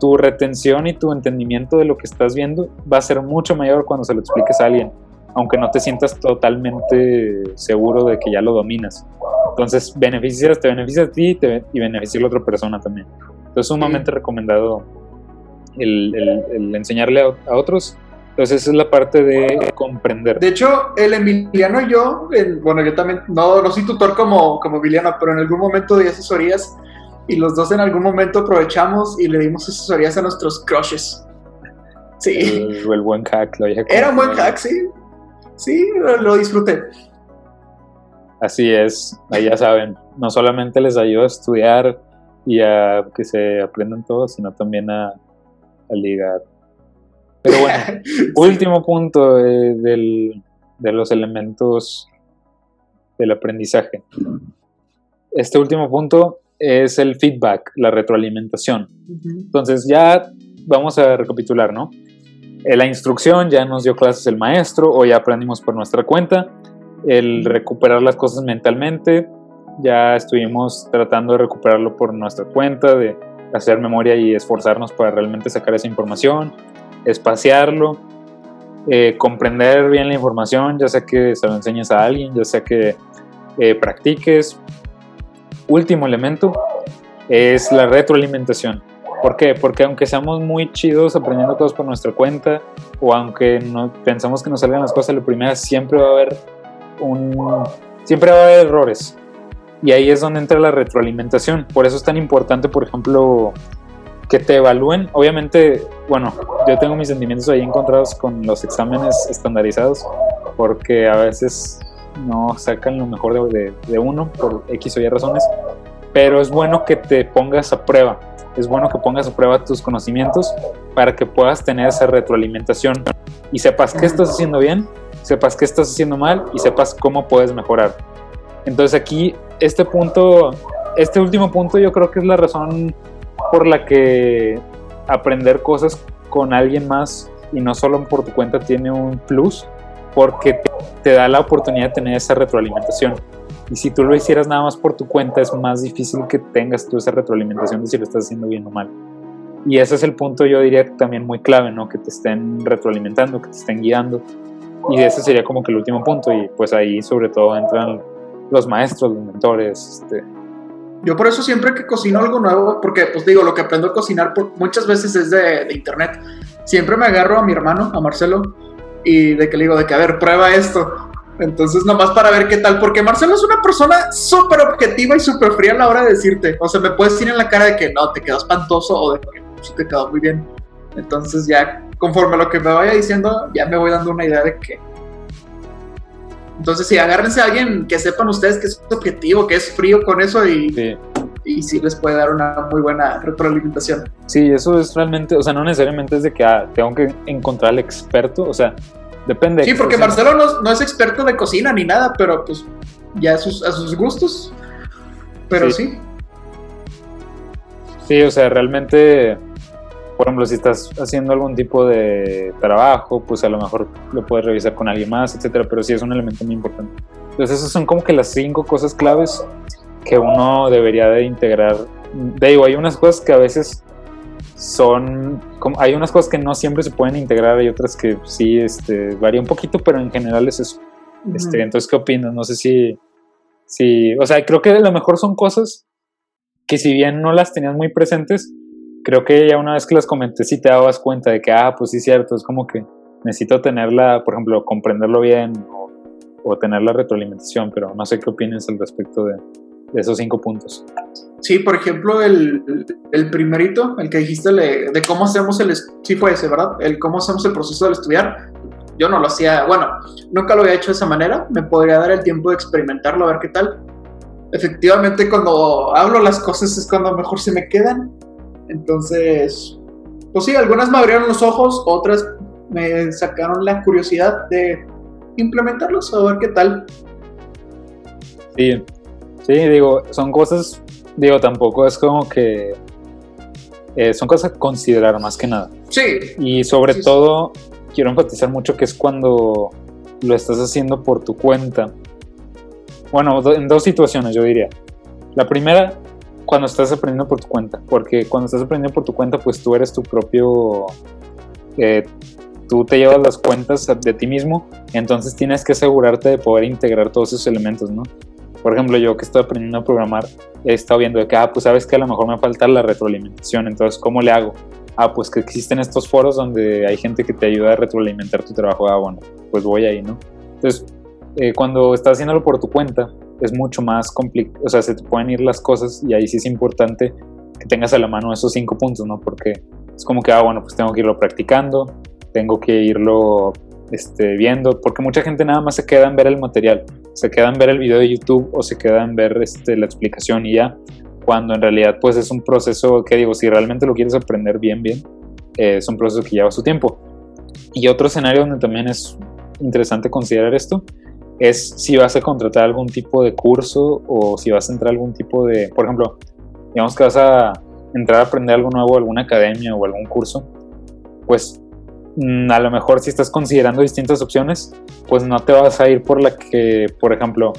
Speaker 1: tu retención y tu entendimiento de lo que estás viendo va a ser mucho mayor cuando se lo expliques a alguien aunque no te sientas totalmente seguro de que ya lo dominas. Entonces, beneficias, te beneficia a ti y, te- y beneficia a la otra persona también. Entonces, sumamente recomendado el, el- el enseñarle a, a otros. Entonces, esa es la parte de comprender.
Speaker 2: De hecho, el Emiliano y yo, el- bueno, yo también, no, no soy tutor como, como Emiliano, pero en algún momento di asesorías y los dos en algún momento aprovechamos y le dimos asesorías a nuestros crushes. Sí,
Speaker 1: El, el buen hack. Lo dije
Speaker 2: era un buen hack, sí. Sí, lo, lo disfruté.
Speaker 1: Así es, ahí ya saben, no solamente les ayuda a estudiar y a que se aprendan todo, sino también a, a ligar. Pero bueno, último punto eh, del- de los elementos del aprendizaje. Este último punto es el feedback, la retroalimentación. Entonces ya vamos a recapitular, ¿no? Eh, La instrucción ya nos dio clases el maestro o ya aprendimos por nuestra cuenta. El recuperar las cosas mentalmente, ya estuvimos tratando de recuperarlo por nuestra cuenta, de hacer memoria y esforzarnos para realmente sacar esa información, espaciarlo, eh, comprender bien la información, ya sea que se lo enseñes a alguien, ya sea que eh, practiques. Último elemento es la retroalimentación. ¿Por qué? Porque aunque seamos muy chidos aprendiendo cosas por nuestra cuenta, o aunque no pensamos que nos salgan las cosas a la primera, siempre va a haber un. siempre va a haber errores. Y ahí es donde entra la retroalimentación. Por eso es tan importante, por ejemplo, que te evalúen. Obviamente, bueno, yo tengo mis sentimientos ahí encontrados con los exámenes estandarizados, porque a veces no sacan lo mejor de, uno por X o Y razones. Pero es bueno que te pongas a prueba. Es bueno que pongas a prueba tus conocimientos para que puedas tener esa retroalimentación y sepas qué estás haciendo bien, sepas qué estás haciendo mal y sepas cómo puedes mejorar. Entonces aquí, este punto, este último punto yo creo que es la razón por la que aprender cosas con alguien más y no solo por tu cuenta tiene un plus, porque te da la oportunidad de tener esa retroalimentación. Y si tú lo hicieras nada más por tu cuenta, es más difícil que tengas tú esa retroalimentación de si lo estás haciendo bien o mal. Y ese es el punto, yo diría también muy clave, ¿no? Que te estén retroalimentando, que te estén guiando. Y ese sería como que el último punto. Y pues ahí sobre todo entran los maestros, los mentores. Este,
Speaker 2: Yo por eso siempre que cocino algo nuevo, porque pues digo, lo que aprendo a cocinar muchas veces es de, internet. Siempre me agarro a mi hermano, a Marcelo, y de que le digo, de que a ver, prueba esto. Entonces, nomás para ver qué tal, porque Marcelo es una persona súper objetiva y súper fría a la hora de decirte. O sea, me puedes decir en la cara de que no, te quedó espantoso o de que te quedó muy bien. Entonces, ya conforme a lo que me vaya diciendo, ya me voy dando una idea de que. Entonces, sí, agárrense a alguien que sepan ustedes que es objetivo, que es frío con eso y,
Speaker 1: sí.
Speaker 2: y sí les puede dar una muy buena retroalimentación.
Speaker 1: Sí, eso es realmente, o sea, no necesariamente es de que ah, tengo que encontrar al experto, o sea, depende. de
Speaker 2: Sí, porque Marcelo no, no es experto de cocina ni nada, pero pues ya a sus, a sus gustos. Pero
Speaker 1: Sí.
Speaker 2: sí.
Speaker 1: Sí, o sea, realmente, por ejemplo, si estás haciendo algún tipo de trabajo, pues a lo mejor lo puedes revisar con alguien más, etcétera, pero sí es un elemento muy importante. Entonces esas son como que las cinco cosas claves que uno debería de integrar. De digo, hay unas cosas que a veces son, como, hay unas cosas que no siempre se pueden integrar, hay otras que sí, este, varía un poquito, pero en general es eso. Este, entonces, ¿qué opinas? No sé si, si, o sea, creo que a lo mejor son cosas que si bien no las tenías muy presentes, creo que ya una vez que las comenté sí te dabas cuenta de que, ah, pues sí, cierto, es como que necesito tenerla, por ejemplo, comprenderlo bien o, tener la retroalimentación, pero no sé qué opinas al respecto de, esos cinco puntos.
Speaker 2: Sí, por ejemplo, el, el primerito, el que dijiste de cómo hacemos el... Sí fue ese, ¿verdad? El cómo hacemos el proceso del estudiar. Yo no lo hacía, bueno, nunca lo había hecho de esa manera. Me podría dar el tiempo de experimentarlo, a ver qué tal. Efectivamente, cuando hablo las cosas es cuando mejor se me quedan. Entonces, pues sí, algunas me abrieron los ojos, otras me sacaron la curiosidad de implementarlos, a ver qué tal.
Speaker 1: Sí, sí, digo, son cosas, digo, tampoco es como que eh, son cosas a considerar más que nada.
Speaker 2: Sí.
Speaker 1: Y sobre todo, quiero enfatizar mucho que es cuando lo estás haciendo por tu cuenta. Bueno, en dos situaciones yo diría. La primera cuando estás aprendiendo por tu cuenta, porque cuando estás aprendiendo por tu cuenta, pues tú eres tu propio, eh, tú te llevas las cuentas de ti mismo, entonces tienes que asegurarte de poder integrar todos esos elementos, ¿no? Por ejemplo, yo que estoy aprendiendo a programar, he estado viendo de que, ah, pues sabes que a lo mejor me falta la retroalimentación, entonces, ¿cómo le hago? Ah, pues que existen estos foros donde hay gente que te ayuda a retroalimentar tu trabajo, ah, bueno, pues voy ahí, ¿no? Entonces, eh, cuando estás haciéndolo por tu cuenta, es mucho más complicado, o sea, se te pueden ir las cosas y ahí sí es importante que tengas a la mano esos cinco puntos, ¿no? Porque es como que, ah, bueno, pues tengo que irlo practicando, tengo que irlo este, viendo, porque mucha gente nada más se queda en ver el material, se queda en ver el video de YouTube o se queda en ver este, la explicación y ya, cuando en realidad pues es un proceso que digo, si realmente lo quieres aprender bien, bien, eh, es un proceso que lleva su tiempo. Y otro escenario donde también es interesante considerar esto es si vas a contratar algún tipo de curso o si vas a entrar a algún tipo de, por ejemplo, digamos que vas a entrar a aprender algo nuevo, alguna academia o algún curso, pues mm, a lo mejor si estás considerando distintas opciones, pues no te vas a ir por la que, por ejemplo,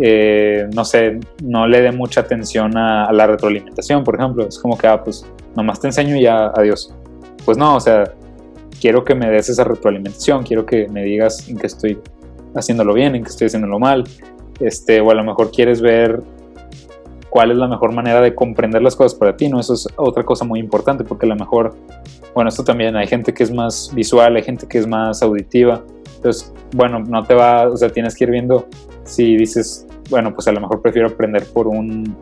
Speaker 1: eh, no sé, no le dé mucha atención a, la retroalimentación, por ejemplo. Es como que, ah, pues nomás te enseño y ya, adiós. Pues no, o sea, quiero que me des esa retroalimentación, quiero que me digas en qué estoy haciéndolo bien, en que estoy haciéndolo mal, este, o a lo mejor quieres ver cuál es la mejor manera de comprender las cosas para ti, ¿no? Eso es otra cosa muy importante, porque a lo mejor, bueno, esto también hay gente que es más visual, hay gente que es más auditiva, entonces, bueno, no te va, o sea, tienes que ir viendo si dices, bueno, pues a lo mejor prefiero aprender por un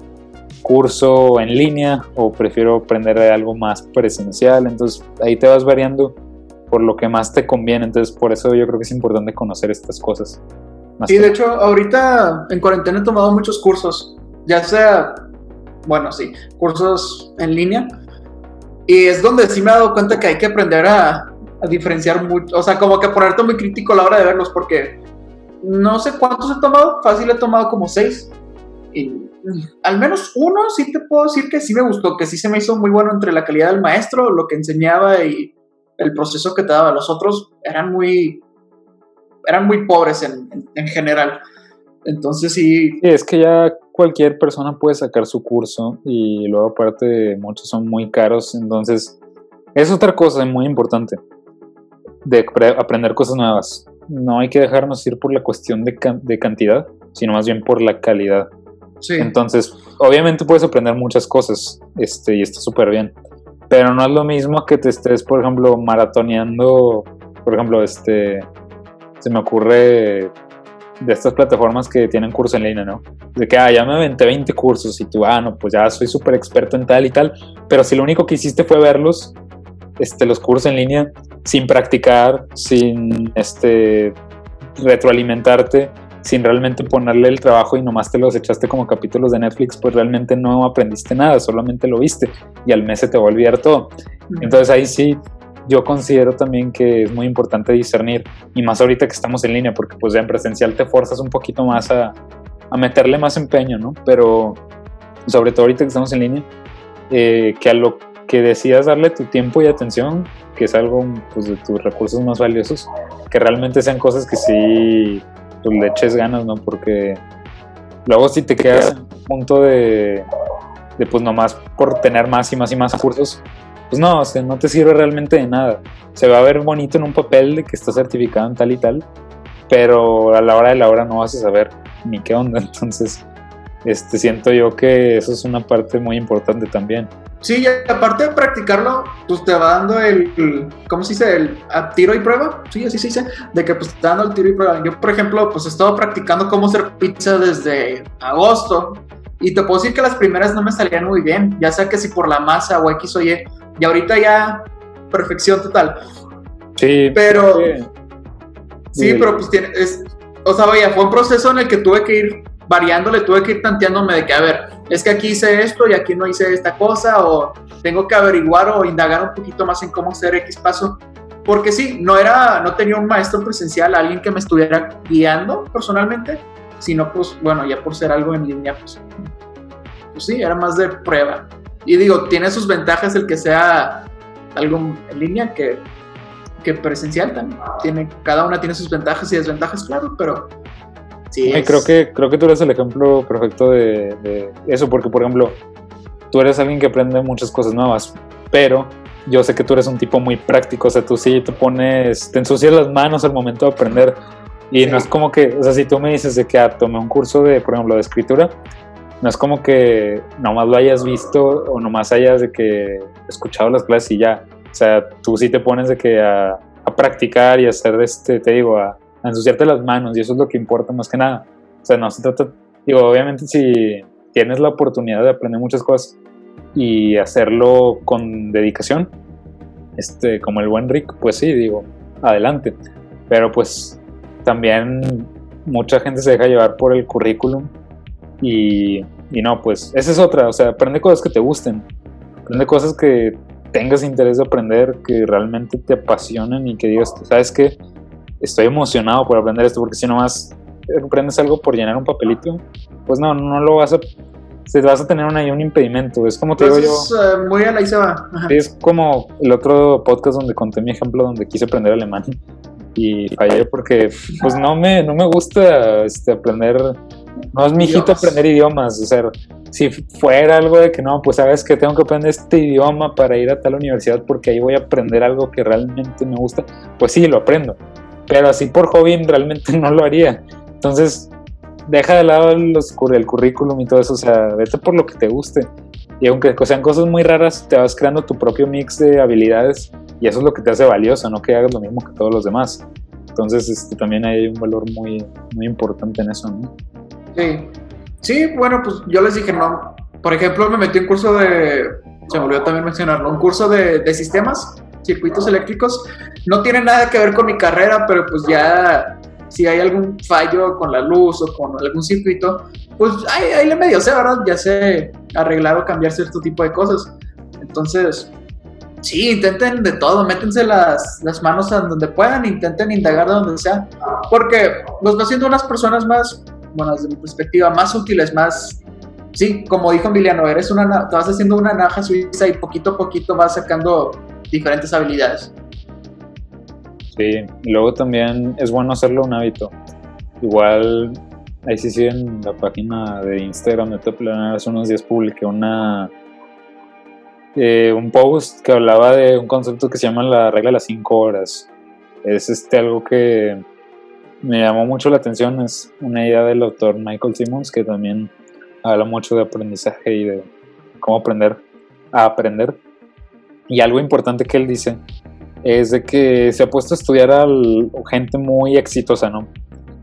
Speaker 1: curso en línea o prefiero aprender de algo más presencial, entonces ahí te vas variando por lo que más te conviene. Entonces, por eso yo creo que es importante conocer estas cosas.
Speaker 2: Y de hecho, ahorita en cuarentena he tomado muchos cursos, ya sea, bueno, sí, cursos en línea. Y es donde sí me he dado cuenta que hay que aprender a, diferenciar mucho, o sea, como que ponerte muy crítico a la hora de verlos, porque no sé cuántos he tomado, fácil he tomado como seis. Y al menos uno sí te puedo decir que sí me gustó, que sí se me hizo muy bueno entre la calidad del maestro, lo que enseñaba y el proceso que te daba. Los otros eran muy, eran muy pobres en, en, general. Entonces sí.
Speaker 1: sí. Es que ya cualquier persona puede sacar su curso y luego aparte muchos son muy caros. Entonces es otra cosa muy importante de aprender cosas nuevas. No hay que dejarnos ir por la cuestión de, de cantidad, sino más bien por la calidad. Sí. Entonces, obviamente puedes aprender muchas cosas este, y está súper bien pero no es lo mismo que te estés, por ejemplo, maratoneando, por ejemplo, este, se me ocurre de estas plataformas que tienen curso en línea, ¿no? De que, ah, ya me aventé 20 cursos y tú, ah, no, pues ya soy súper experto en tal y tal, pero si lo único que hiciste fue verlos, este, los cursos en línea, sin practicar, sin, este, retroalimentarte, sin realmente ponerle el trabajo y nomás te los echaste como capítulos de Netflix, pues realmente no aprendiste nada, solamente lo viste y al mes se te va a olvidar todo. Entonces ahí sí, yo considero también que es muy importante discernir y más ahorita que estamos en línea, porque pues ya en presencial te forzas un poquito más a, a meterle más empeño, ¿no? Pero sobre todo ahorita que estamos en línea, eh, que a lo que decidas darle tu tiempo y atención, que es algo pues, de tus recursos más valiosos, que realmente sean cosas que sí le eches ganas, ¿no? Porque luego si te quedas en un punto de, de pues nomás por tener más y más y más cursos, pues no, o sea, no te sirve realmente de nada. Se va a ver bonito en un papel de que está certificado en tal y tal, pero a la hora de la hora no vas a saber ni qué onda. Entonces, este, siento yo que eso es una parte muy importante también.
Speaker 2: Sí, y aparte de practicarlo, pues te va dando el, ¿cómo se dice? El tiro y prueba. Sí, así se dice. De que pues te dando el tiro y prueba. Yo, por ejemplo, pues he estado practicando cómo hacer pizza desde agosto. Y te puedo decir que las primeras no me salían muy bien. Ya sea que si por la masa o X o Y. Y ahorita ya, perfección total.
Speaker 1: Sí.
Speaker 2: Pero... Sí, pero pues tiene... Es, o sea, vaya, fue un proceso en el que tuve que ir variándole, tuve que ir tanteándome de que, a ver, es que aquí hice esto y aquí no hice esta cosa, o tengo que averiguar o indagar un poquito más en cómo hacer X paso. Porque sí, no era, no tenía un maestro presencial, alguien que me estuviera guiando personalmente, sino pues, bueno, ya por ser algo en línea, pues, pues sí, era más de prueba. Y digo, tiene sus ventajas el que sea algo en línea que, que presencial también. Tiene, cada una tiene sus ventajas y desventajas, claro, pero sí.
Speaker 1: creo, que, creo que tú eres el ejemplo perfecto de, de, eso, porque por ejemplo, tú eres alguien que aprende muchas cosas nuevas, pero yo sé que tú eres un tipo muy práctico, o sea, tú sí te pones, te ensucias las manos al momento de aprender. Y sí. no es como que, o sea, si tú me dices de que ah, tomé un curso de, por ejemplo, de escritura, no es como que nomás lo hayas visto o nomás hayas de que escuchado las clases y ya. O sea, tú sí te pones de que a, a practicar y a hacer, este, te digo, a, a, ensuciarte las manos y eso es lo que importa más que nada. O sea, no se trata, digo, obviamente si tienes la oportunidad de aprender muchas cosas y hacerlo con dedicación, este, como el buen Rick, pues sí, digo, adelante. Pero pues también mucha gente se deja llevar por el currículum y, y, no, pues esa es otra, o sea, aprende cosas que te gusten, aprende cosas que tengas interés de aprender, que realmente te apasionen y que digas, ¿sabes qué? Estoy emocionado por aprender esto, porque si nomás aprendes algo por llenar un papelito, pues no, no lo vas a... Se vas a tener un, un impedimento, es como te
Speaker 2: pues
Speaker 1: digo
Speaker 2: es, yo. Uh, muy a la Isaba.
Speaker 1: Es como el otro podcast donde conté mi ejemplo donde quise aprender alemán y fallé porque pues no me, no me gusta este, aprender no es mi hijito aprender idiomas, o sea, si fuera algo de que no, pues sabes que tengo que aprender este idioma para ir a tal universidad porque ahí voy a aprender algo que realmente me gusta, pues sí, lo aprendo, pero así por hobby realmente no lo haría. Entonces, deja de lado los, el currículum y todo eso, o sea, vete por lo que te guste. Y aunque sean cosas muy raras, te vas creando tu propio mix de habilidades y eso es lo que te hace valioso, no que hagas lo mismo que todos los demás. Entonces, este, también hay un valor muy, muy importante en eso, ¿no?
Speaker 2: Sí. Sí, bueno, pues yo les dije, no. Por ejemplo, me metí en curso de. Se me olvidó también mencionarlo. Un curso de, de sistemas, circuitos eléctricos. No tiene nada que ver con mi carrera, pero pues ya. Si hay algún fallo con la luz o con algún circuito, pues ahí, ahí le medio sé, ¿verdad? Ya sé arreglar o cambiar cierto tipo de cosas. Entonces, sí, intenten de todo, métense las, las manos a donde puedan, intenten indagar de donde sea, porque los va haciendo unas personas más bueno, desde mi perspectiva, más útiles, más, sí, como dijo Emiliano, eres una, te vas haciendo una naja suiza y poquito a poquito vas sacando diferentes habilidades.
Speaker 1: Sí, y luego también es bueno hacerlo un hábito. Igual, ahí sí, sí, en la página de Instagram de Top hace unos días publiqué una, eh, un post que hablaba de un concepto que se llama la regla de las 5 horas. Es este algo que me llamó mucho la atención, es una idea del autor Michael Simmons que también habla mucho de aprendizaje y de cómo aprender a aprender. Y algo importante que él dice es de que se ha puesto a estudiar a gente muy exitosa, ¿no?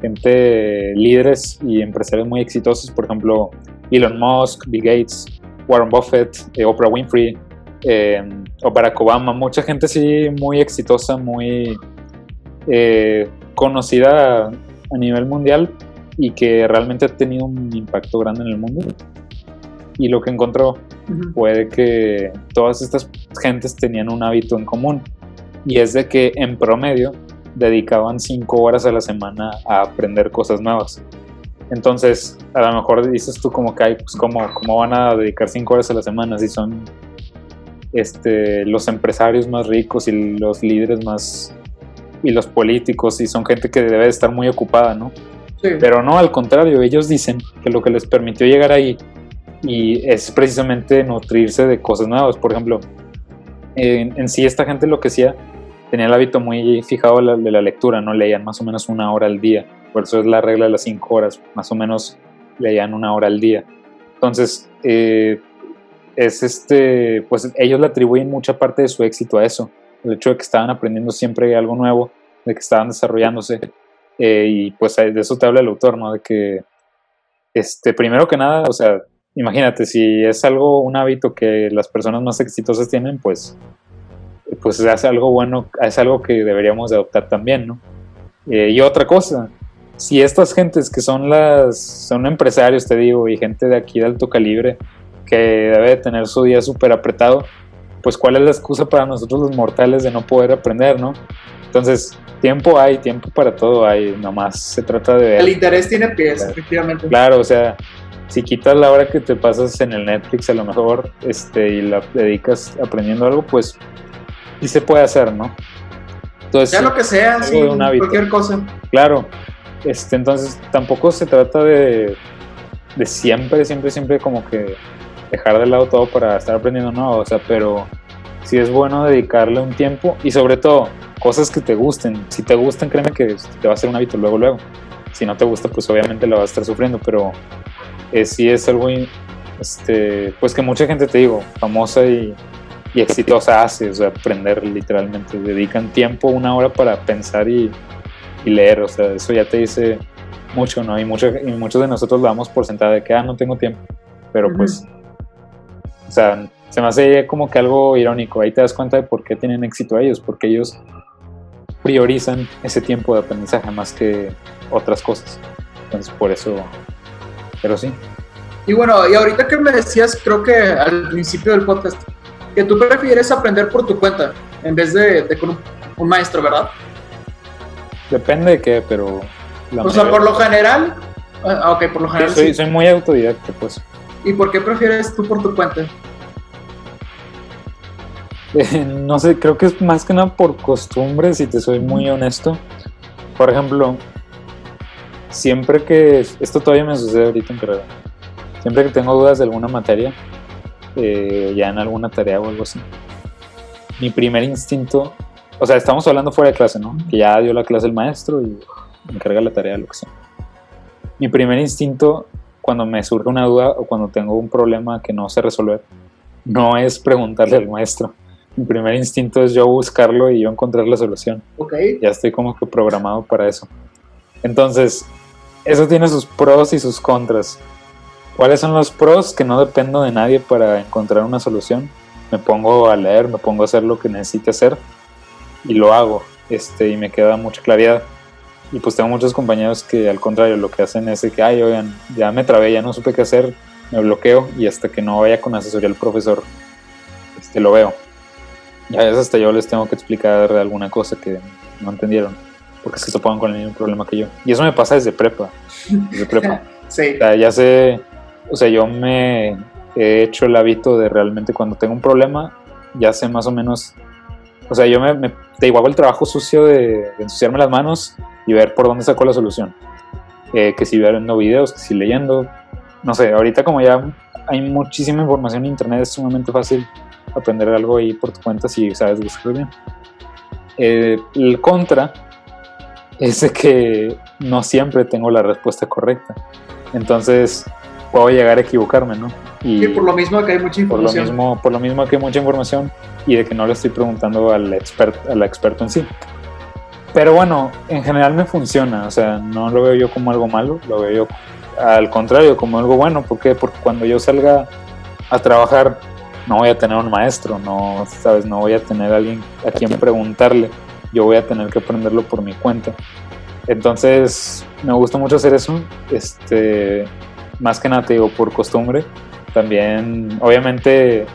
Speaker 1: Gente líderes y empresarios muy exitosos, por ejemplo, Elon Musk, Bill Gates, Warren Buffett, eh, Oprah Winfrey, eh, Barack Obama, mucha gente así muy exitosa, muy eh, conocida a nivel mundial y que realmente ha tenido un impacto grande en el mundo. Y lo que encontró uh -huh. fue que todas estas gentes tenían un hábito en común y es de que en promedio dedicaban cinco horas a la semana a aprender cosas nuevas. Entonces, a lo mejor dices tú como que, hay, pues, ¿cómo, ¿cómo van a dedicar cinco horas a la semana si son este, los empresarios más ricos y los líderes más y los políticos y son gente que debe estar muy ocupada, ¿no?
Speaker 2: Sí.
Speaker 1: Pero no, al contrario, ellos dicen que lo que les permitió llegar ahí y es precisamente nutrirse de cosas nuevas. Por ejemplo, en, sí esta gente lo que hacía tenía el hábito muy fijado de la, de la lectura, no leían más o menos una hora al día. Por eso es la regla de las cinco horas, más o menos leían una hora al día. Entonces, eh, es este, pues ellos le atribuyen mucha parte de su éxito a eso, el hecho de que estaban aprendiendo siempre algo nuevo, de que estaban desarrollándose, eh, y pues de eso te habla el autor, ¿no? De que, este, primero que nada, o sea, imagínate, si es algo, un hábito que las personas más exitosas tienen, pues, pues es algo bueno, es algo que deberíamos de adoptar también, ¿no? Eh, y otra cosa, si estas gentes que son las, son empresarios, te digo, y gente de aquí de alto calibre, que debe de tener su día súper apretado, pues cuál es la excusa para nosotros los mortales de no poder aprender, ¿no? Entonces, tiempo hay, tiempo para todo hay, nomás se trata de ver.
Speaker 2: El interés tiene pies,
Speaker 1: Claro.
Speaker 2: efectivamente.
Speaker 1: Claro, o sea, si quitas la hora que te pasas en el Netflix a lo mejor este, y la dedicas aprendiendo algo, pues sí se puede hacer, ¿no? Entonces,
Speaker 2: Sea lo que sea, sí, cualquier cosa.
Speaker 1: Claro, este, entonces tampoco se trata de, de siempre, siempre, siempre como que dejar de lado todo para estar aprendiendo, no, o sea, pero sí es bueno dedicarle un tiempo y sobre todo cosas que te gusten. Si te gustan, créeme que te va a hacer un hábito luego, luego. Si no te gusta, pues obviamente lo vas a estar sufriendo, pero eh, sí es algo, este, pues que mucha gente, te digo, famosa y, y exitosa hace, o sea, aprender literalmente. Dedican tiempo, una hora para pensar y, y leer, o sea, eso ya te dice mucho, ¿no? Y, mucho, y muchos de nosotros lo damos por sentada de que, ah, no tengo tiempo, pero
Speaker 2: Ujú.
Speaker 1: pues, o sea, se me hace como que algo irónico, ahí te das cuenta de por qué tienen éxito ellos, porque ellos priorizan ese tiempo de aprendizaje más que otras cosas, entonces por eso, pero sí.
Speaker 2: Y bueno, y ahorita que me decías, creo que al principio del podcast, que tú prefieres aprender por tu cuenta en vez de, de con un, un maestro, ¿verdad?
Speaker 1: Depende de qué, pero...
Speaker 2: O sea, por lo general, ah, ok, por lo
Speaker 1: Sí,
Speaker 2: general
Speaker 1: soy,
Speaker 2: sí.
Speaker 1: soy muy autodidacta, pues.
Speaker 2: ¿Y por qué prefieres tú por tu cuenta?
Speaker 1: No sé, creo que es más que nada por costumbre, si te soy muy honesto. Por ejemplo, siempre que, esto todavía me sucede ahorita en carrera, siempre que tengo dudas de alguna materia, eh, ya en alguna tarea o algo así, mi primer instinto, o sea, estamos hablando fuera de clase, ¿no? Que ya dio la clase el maestro y encarga la tarea, lo que sea. Mi primer instinto, cuando me surge una duda o cuando tengo un problema que no sé resolver, no es preguntarle al maestro. Mi primer instinto es yo buscarlo y yo encontrar la solución.
Speaker 2: Ok,
Speaker 1: Ya estoy como que programado para eso. Entonces, eso tiene sus pros y sus contras. ¿Cuáles son los pros? Que no dependo de nadie para encontrar una solución. Me pongo a leer, me pongo a hacer lo que necesite hacer y lo hago. Este, y me queda mucha claridad. Y pues tengo muchos compañeros que al contrario lo que hacen es de que, ay, oigan, ya me trabé, ya no supe qué hacer, me bloqueo y hasta que no vaya con asesoría al profesor, este, lo veo. Y a veces hasta yo les tengo que explicar alguna cosa que no entendieron, porque se topaban con el mismo problema que yo. Y eso me pasa desde prepa, desde prepa.
Speaker 2: sí.
Speaker 1: O sea, ya sé, o sea, yo me he hecho el hábito de realmente cuando tengo un problema, ya sé más o menos, o sea, yo me, me te hago el trabajo sucio de, de ensuciarme las manos y ver por dónde saco la solución. Eh, que si viendo videos, que si leyendo, no sé, ahorita como ya hay muchísima información en internet, es sumamente fácil aprender algo ahí por tu cuenta si sabes buscar bien. Eh, el contra es de que no siempre tengo la respuesta correcta. Entonces puedo llegar a equivocarme, ¿no? Y
Speaker 2: Y por lo mismo que hay mucha
Speaker 1: por lo
Speaker 2: información.
Speaker 1: mismo, por lo mismo que hay mucha información y de que no le estoy preguntando al experto, al experto en sí. Pero bueno, en general me funciona, o sea, no lo veo yo como algo malo, lo veo yo al contrario como algo bueno, ¿por qué? Porque cuando yo salga a trabajar no voy a tener un maestro, no, sabes, no voy a tener a alguien a quien preguntarle, yo voy a tener que aprenderlo por mi cuenta. Entonces, me gusta mucho hacer eso, este, más que nada te digo por costumbre, también, obviamente,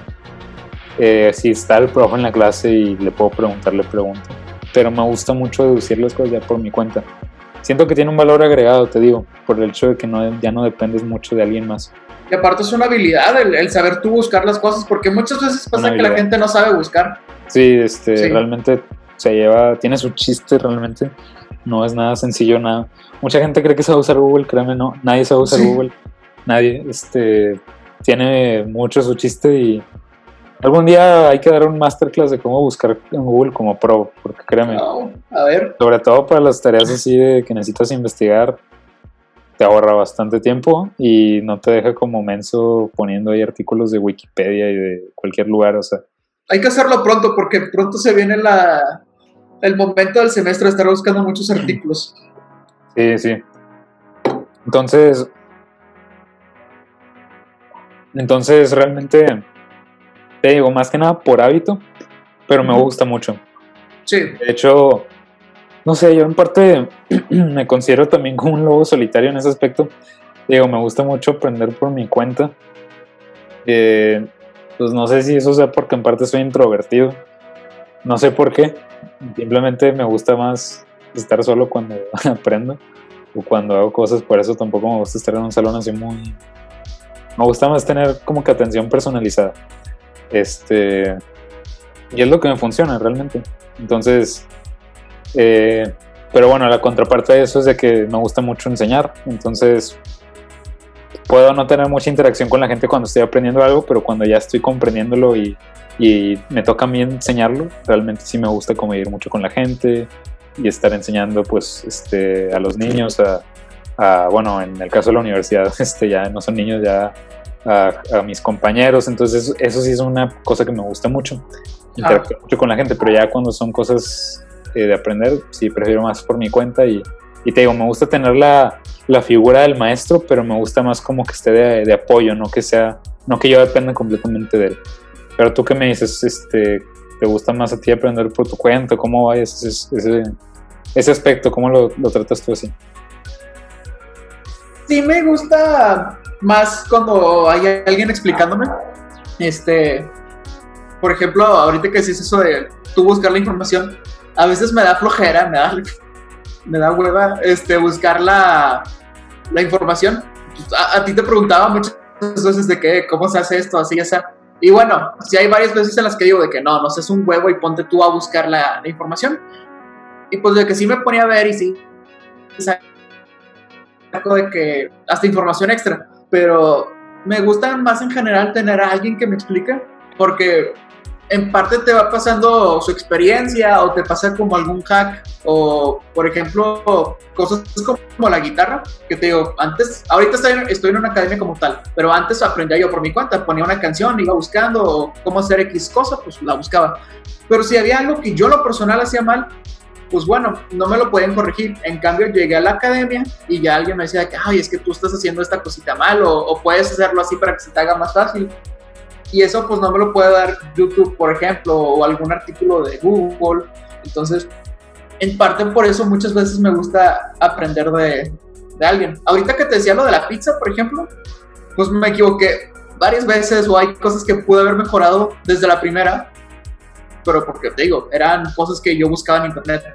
Speaker 1: eh, si está el profe en la clase y le puedo preguntar, le pregunto. Pero me gusta mucho deducir las cosas ya por mi cuenta. Siento que tiene un valor agregado, te digo, por el hecho de que no, ya no dependes mucho de alguien más.
Speaker 2: Y aparte es una habilidad el, el saber tú buscar las cosas, porque muchas veces pasa que la gente no sabe buscar.
Speaker 1: Sí, este,
Speaker 2: Sí.
Speaker 1: realmente se lleva, tiene su chiste realmente. no es nada sencillo, nada. Mucha gente cree que sabe usar Google, créeme, no, nadie sabe usar
Speaker 2: Sí.
Speaker 1: Google, nadie, este, tiene mucho su chiste y algún día hay que dar un masterclass de cómo buscar en Google como pro, porque créeme,
Speaker 2: No, a ver,
Speaker 1: sobre todo para las tareas así de que necesitas investigar, te ahorra bastante tiempo y no te deja como menso poniendo ahí artículos de Wikipedia y de cualquier lugar, o sea,
Speaker 2: hay que hacerlo pronto porque pronto se viene la, el momento del semestre de estar buscando muchos artículos.
Speaker 1: Sí, sí. Entonces, entonces realmente te digo, más que nada por hábito, pero me gusta mucho.
Speaker 2: Sí,
Speaker 1: De hecho, no sé, yo en parte me considero también como un lobo solitario en ese aspecto. Digo, me gusta mucho aprender por mi cuenta. Eh, pues no sé si eso sea porque en parte soy introvertido. No sé por qué. Simplemente me gusta más estar solo cuando aprendo o cuando hago cosas. Por eso tampoco me gusta estar en un salón así muy... Me gusta más tener como que atención personalizada. Este... Y es lo que me funciona realmente. Entonces, eh, pero bueno, la contraparte de eso es de que me gusta mucho enseñar. Entonces, puedo no tener mucha interacción con la gente cuando estoy aprendiendo algo, pero cuando ya estoy comprendiéndolo y, y me toca a mí enseñarlo, realmente sí me gusta convivir mucho con la gente y estar enseñando pues este, a los niños, a, a, bueno, en el caso de la universidad, este, ya no son niños, ya a, a mis compañeros, entonces eso sí es una cosa que me gusta mucho interactuar mucho con la gente, pero ya cuando son cosas eh, de aprender, sí prefiero más por mi cuenta y, te digo, me gusta tener la, la, figura del maestro, pero me gusta más como que esté de, apoyo, no que sea, no que yo dependa completamente de él. Pero tú qué me dices, este, ¿te gusta más a ti aprender por tu cuenta? ¿Cómo va ese, ese, ese aspecto? ¿Cómo lo, lo tratas tú así?
Speaker 2: Sí, me gusta más cuando hay alguien explicándome. Este, por ejemplo, ahorita que decís eso de tú buscar la información, a veces me da flojera, me da, me da hueva este, buscar la, la información. A, a, ti te preguntaba muchas veces de qué, cómo se hace esto, así, sea. Y bueno, si hay varias veces en las que digo de que no, no seas un huevo y ponte tú a buscar la, la información. Y pues de que sí me ponía a ver y sí, saco de que hasta información extra, pero me gusta más en general tener a alguien que me explique, porque en parte te va pasando su experiencia o te pasa como algún hack o por ejemplo cosas como la guitarra que te digo antes ahorita estoy, en una academia como tal pero antes aprendía yo por mi cuenta ponía una canción iba buscando cómo hacer x cosa pues la buscaba pero si había algo que yo lo personal hacía mal pues bueno, no me lo pueden corregir. En cambio, llegué a la academia y ya alguien me decía que, ay, es que tú estás haciendo esta cosita mal o puedes hacerlo así para que se te haga más fácil y eso pues no me lo puede dar YouTube, por ejemplo, o algún artículo de Google. Entonces, en parte por eso muchas veces me gusta aprender de, de, alguien. Ahorita que te decía lo de la pizza, por ejemplo, pues me equivoqué varias veces o hay cosas que pude haber mejorado desde la primera, pero porque te digo, eran cosas que yo buscaba en internet.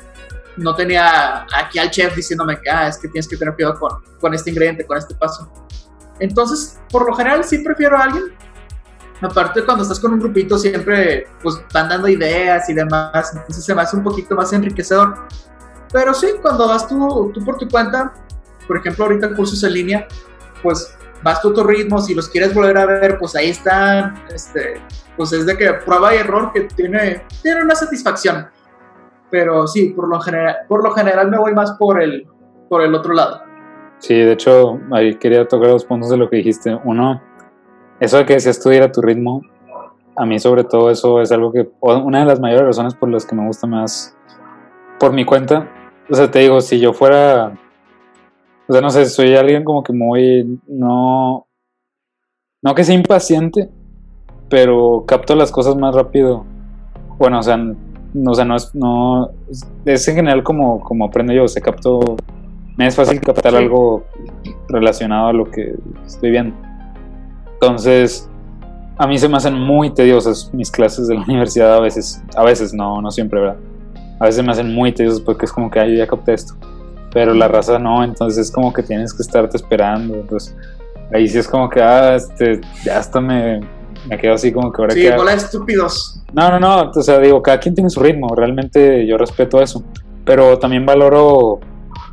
Speaker 2: No tenía aquí al chef diciéndome que ah, es que tienes que tener cuidado con, con este ingrediente, con este paso. Entonces, por lo general, sí prefiero a alguien aparte cuando estás con un grupito siempre pues van dando ideas y demás, entonces se me hace un poquito más enriquecedor. Pero sí, cuando vas tú, tú por tu cuenta, por ejemplo ahorita cursos en línea, pues vas tú a tu ritmo, si los quieres volver a ver, pues ahí están, este, pues es de que prueba y error que tiene, tiene una satisfacción. Pero sí, por lo general, por lo general me voy más por el, por el otro lado.
Speaker 1: Sí, de hecho, ahí quería tocar dos puntos de lo que dijiste. Uno, eso de que decías tú ir a tu ritmo, a mí sobre todo eso es algo que, una de las mayores razones por las que me gusta más por mi cuenta, o sea, te digo, si yo fuera, o sea, no sé, soy alguien como que muy, no, no que sea impaciente, pero capto las cosas más rápido, bueno, o sea, no, o sea, no es, no, es en general como, como aprendo yo, o sea, capto, me es fácil captar algo relacionado a lo que estoy viendo. Entonces, a mí se me hacen muy tediosas mis clases de la universidad a veces, a veces no, no siempre, ¿verdad? A veces me hacen muy tediosas porque es como que, ay, yo ya capté esto, pero la raza no, entonces es como que tienes que estarte esperando, entonces ahí sí es como que, ah, este, ya hasta me, me quedo así como que ahora
Speaker 2: sí, hola estúpidos.
Speaker 1: No, no, no, o sea, digo, cada quien tiene su ritmo, realmente yo respeto eso, Pero también valoro,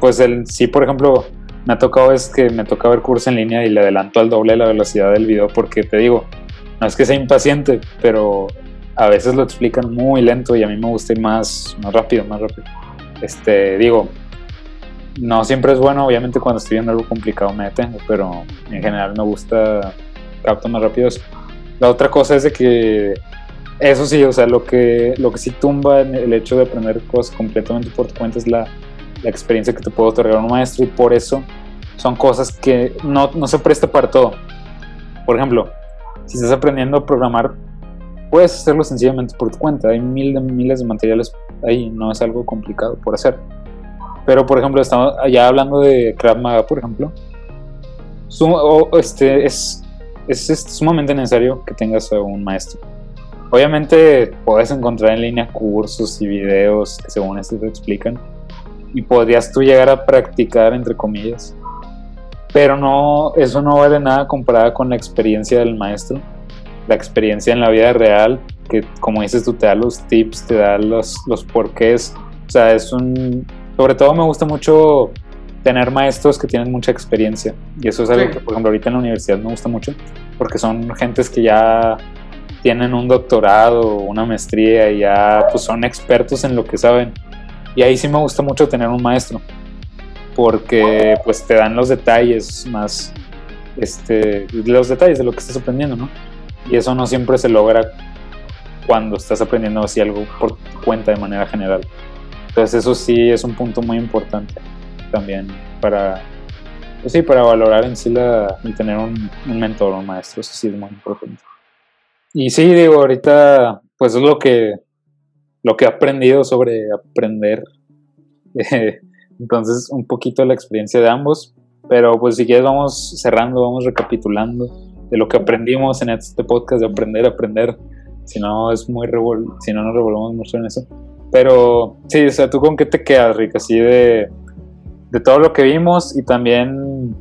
Speaker 1: pues el sí, por ejemplo, me ha tocado es que me toca ver cursos en línea y le adelanto al doble la velocidad del video porque te digo, no es que sea impaciente, pero a veces lo explican muy lento y a mí me gusta ir más, más rápido, más rápido. Este, digo, no siempre es bueno, obviamente cuando estoy viendo algo complicado me detengo, pero en general me gusta capto más rápido eso. La otra cosa es de que eso sí, o sea, lo que, lo que sí tumba el hecho de aprender cosas completamente por tu cuenta es la, la experiencia que te puede otorgar un maestro y por eso son cosas que no, no se presta para todo. Por ejemplo, si estás aprendiendo a programar, puedes hacerlo sencillamente por tu cuenta. Hay mil de, miles de materiales ahí, no es algo complicado por hacer. Pero, por ejemplo, estamos ya hablando de Krav Maga, por ejemplo. este, es, es, sumamente necesario que tengas a un maestro. Obviamente puedes encontrar en línea cursos y videos que según esto te explican y podrías tú llegar a practicar entre comillas. Pero no, eso no vale nada comparada con la experiencia del maestro, la experiencia en la vida real, que como dices tú te da los tips, te da los, los porqués. O sea, es un... Sobre todo me gusta mucho tener maestros que tienen mucha experiencia. Y eso es algo que, por ejemplo, ahorita en la universidad me gusta mucho, porque son gentes que ya tienen un doctorado, una maestría y ya pues, son expertos en lo que saben. Y ahí sí me gusta mucho tener un maestro, porque pues te dan los detalles más, este, los detalles de lo que estás aprendiendo, ¿no? Y eso no siempre se logra cuando estás aprendiendo así algo por cuenta de manera general. Entonces eso sí es un punto muy importante también para, pues sí, para valorar en sí la, y tener un, un mentor, un maestro, eso sí es muy importante. Y sí, digo, ahorita pues es lo que lo que he aprendido sobre aprender. Entonces, un poquito la experiencia de ambos. Pero pues si quieres vamos cerrando, vamos recapitulando de lo que aprendimos en este podcast de aprender, aprender. Si no es muy revol si no nos revolvemos mucho en eso. Pero sí, o sea, ¿tú con qué te quedas, Rick? Así de, de todo lo que vimos y también,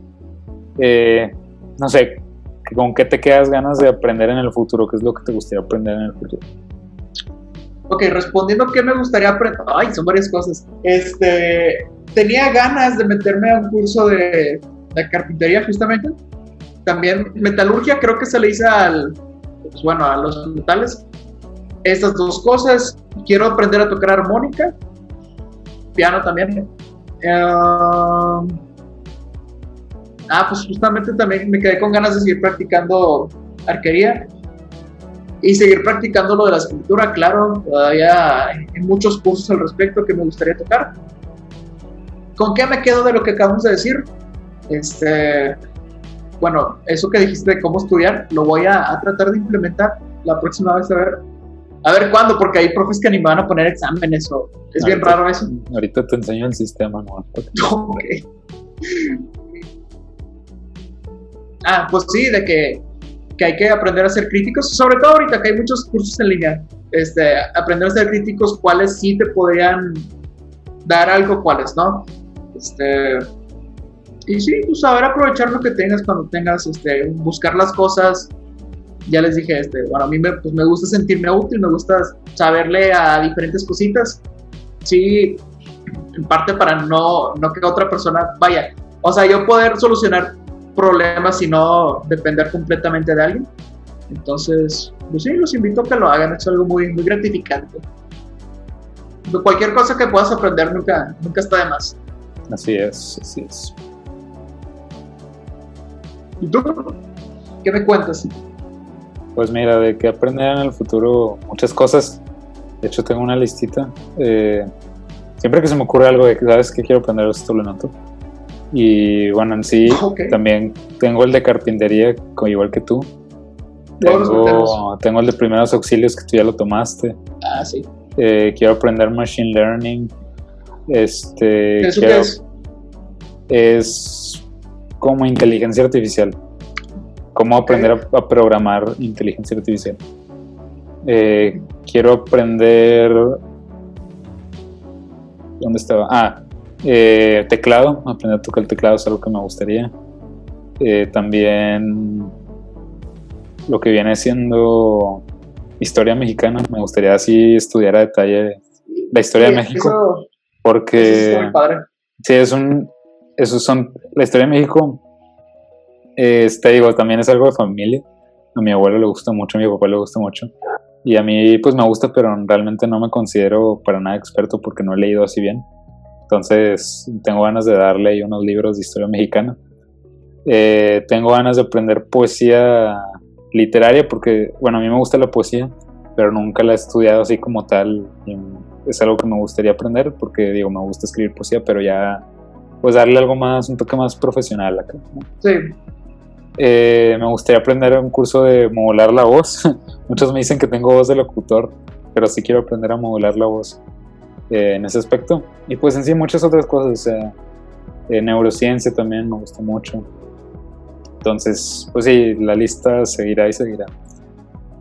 Speaker 1: eh, no sé, ¿con qué te quedas ganas de aprender en el futuro? ¿Qué es lo que te gustaría aprender en el futuro?
Speaker 2: Ok, respondiendo qué me gustaría aprender. Ay, son varias cosas. Este, tenía ganas de meterme a un curso de, de carpintería, justamente. También metalurgia, creo que se le hizo al, pues, bueno, a los metales. Estas dos cosas. Quiero aprender a tocar armónica, piano también. ah, pues justamente también me quedé con ganas de seguir practicando arquería y seguir practicando lo de la escultura, claro, todavía hay muchos cursos al respecto que me gustaría tocar. ¿Con qué me quedo de lo que acabamos de decir? Este, bueno, eso que dijiste de cómo estudiar, lo voy a, tratar de implementar la próxima vez a ver. A ver cuándo, porque hay profes que ni me van a poner exámenes o es bien raro eso.
Speaker 1: Ahorita te enseño el sistema, ¿no?
Speaker 2: Ok. Ah, pues sí, de que que hay que aprender a ser críticos, sobre todo ahorita que hay muchos cursos en línea, este, aprender a ser críticos, cuáles sí te podrían dar algo, cuáles no. Este, y sí, pues saber aprovechar lo que tengas cuando tengas, este, buscar las cosas. Ya les dije, este, bueno, a mí me, pues me gusta sentirme útil, me gusta saberle a diferentes cositas. Sí, en parte para no, no que otra persona vaya. O sea, yo poder solucionar problemas y no depender completamente de alguien. Entonces, pues sí, los invito a que lo hagan, es algo muy, muy gratificante. Cualquier cosa que puedas aprender nunca, nunca está de más.
Speaker 1: Así es, así es.
Speaker 2: ¿Y tú? ¿Qué me cuentas?
Speaker 1: Pues mira, de que aprender en el futuro muchas cosas. De hecho, tengo una listita. Eh, siempre que se me ocurre algo de que sabes que quiero aprender esto, lo noto. Y bueno, en sí, también tengo el de carpintería, igual que tú. Tengo, tengo, el de primeros auxilios que tú ya lo tomaste.
Speaker 2: Ah, sí.
Speaker 1: Eh, quiero aprender Machine Learning. Este,
Speaker 2: ¿Eso qué es?
Speaker 1: Es como inteligencia artificial. Cómo aprender a, programar inteligencia artificial. Eh, quiero aprender. ¿Dónde estaba? Ah, eh, teclado, aprender a tocar el teclado es algo que me gustaría. Eh, también lo que viene siendo historia mexicana, me gustaría así estudiar a detalle la historia de México. Porque.
Speaker 2: Eso es padre.
Speaker 1: Sí, es un. Esos son. La historia de México. Este, digo, también es algo de familia. A mi abuelo le gusta mucho, a mi papá le gusta mucho. Y a mí, pues me gusta, pero realmente no me considero para nada experto porque no he leído así bien. Entonces, tengo ganas de darle ahí unos libros de historia mexicana. Eh, tengo ganas de aprender poesía literaria porque, bueno, a mí me gusta la poesía, pero nunca la he estudiado así como tal. Y es algo que me gustaría aprender porque, digo, me gusta escribir poesía, pero ya, pues darle algo más, un toque más profesional acá. ¿no?
Speaker 2: Sí.
Speaker 1: Eh, me gustaría aprender un curso de modular la voz. Muchos me dicen que tengo voz de locutor, pero sí quiero aprender a modular la voz eh, en ese aspecto. Y pues en sí muchas otras cosas, o sea, eh, neurociencia también me gusta mucho. Entonces, pues sí, la lista seguirá y seguirá.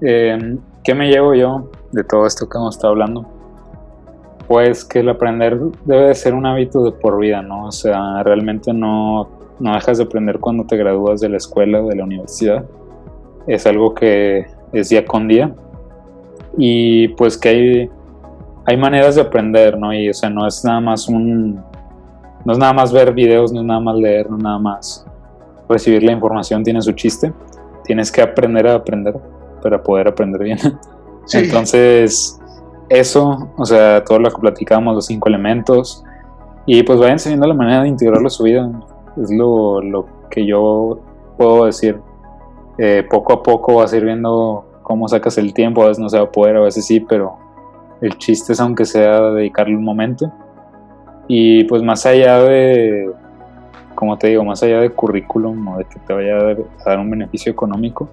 Speaker 1: Eh, ¿Qué me llevo yo de todo esto que hemos estado hablando? Pues que el aprender debe de ser un hábito de por vida, ¿no? O sea, realmente no, no dejas de aprender cuando te gradúas de la escuela o de la universidad. Es algo que es día con día. Y pues que hay, hay maneras de aprender, ¿no? Y o sea, no es nada más un... No es nada más ver videos, no es nada más leer, no es nada más recibir la información, tiene su chiste. Tienes que aprender a aprender para poder aprender bien.
Speaker 2: Sí.
Speaker 1: Entonces, eso, o sea, todo lo que platicamos, los cinco elementos, y pues vayan enseñando la manera de integrarlo a su vida. Es lo, lo que yo puedo decir. Eh, poco a poco vas a ir viendo cómo sacas el tiempo, a veces no se va a poder, a veces sí, pero el chiste es aunque sea dedicarle un momento. Y pues más allá de, como te digo, más allá de currículum o de que te vaya a dar, un beneficio económico,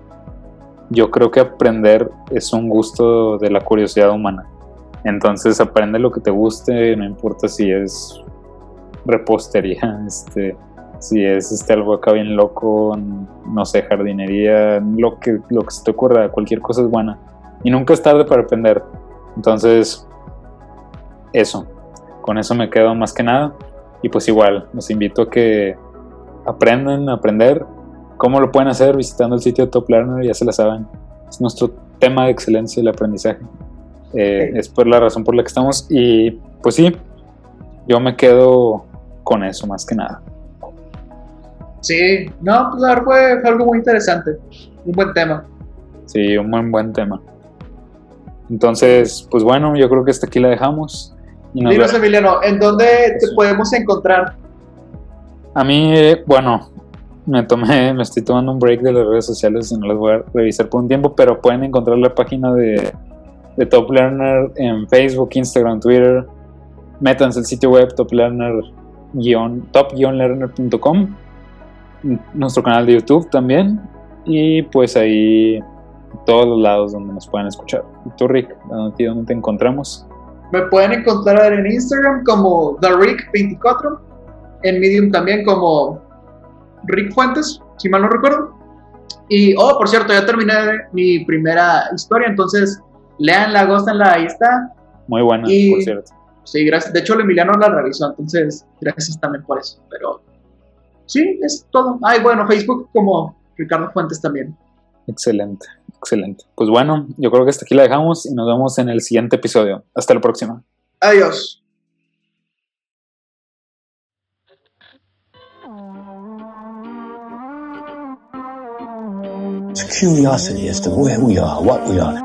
Speaker 1: yo creo que aprender es un gusto de la curiosidad humana. Entonces aprende lo que te guste, no importa si es repostería, este, si es este algo acá bien loco, no sé, jardinería, lo que, lo que se te ocurra, cualquier cosa es buena. Y nunca es tarde para aprender. Entonces, eso, con eso me quedo más que nada. Y pues igual, los invito a que aprendan a aprender. ¿Cómo lo pueden hacer? Visitando el sitio de Top Learner, ya se la saben. Es nuestro tema de excelencia el aprendizaje. Eh. Es por la razón por la que estamos. Y pues sí, yo me quedo con eso más que nada.
Speaker 2: Sí, no, pues verdad fue, fue algo muy interesante. Un buen tema.
Speaker 1: Sí, un buen, buen tema. Entonces, pues bueno, yo creo que hasta aquí la dejamos. Y nos
Speaker 2: Dinos, Emiliano, ¿en dónde te podemos encontrar?
Speaker 1: A mí, eh, bueno, me tomé, me estoy tomando un break de las redes sociales y no las voy a revisar por un tiempo, pero pueden encontrar la página de, de Top Learner en Facebook, Instagram, Twitter. Métanse al sitio web toplearner-top-learner.com, nuestro canal de YouTube también, y pues ahí todos los lados donde nos puedan escuchar. ¿Y tú, Rick, dónde te encontramos?
Speaker 2: Me pueden encontrar en Instagram como TheRick24, en Medium también como Rick Fuentes, si mal no recuerdo. Y, oh, por cierto, ya terminé mi primera historia, entonces leanla, gócenla, ahí está.
Speaker 1: Muy buena,
Speaker 2: Y-
Speaker 1: por cierto.
Speaker 2: Sí, gracias. De hecho, el Emiliano la revisó, entonces gracias también por eso. Pero sí, es todo. Ay, bueno, Facebook como Ricardo Fuentes también.
Speaker 1: Excelente, excelente. Pues bueno, yo creo que hasta aquí la dejamos y nos vemos en el siguiente episodio. Hasta la próxima.
Speaker 2: Adiós.
Speaker 3: It's curiosity as to where we are, what we are,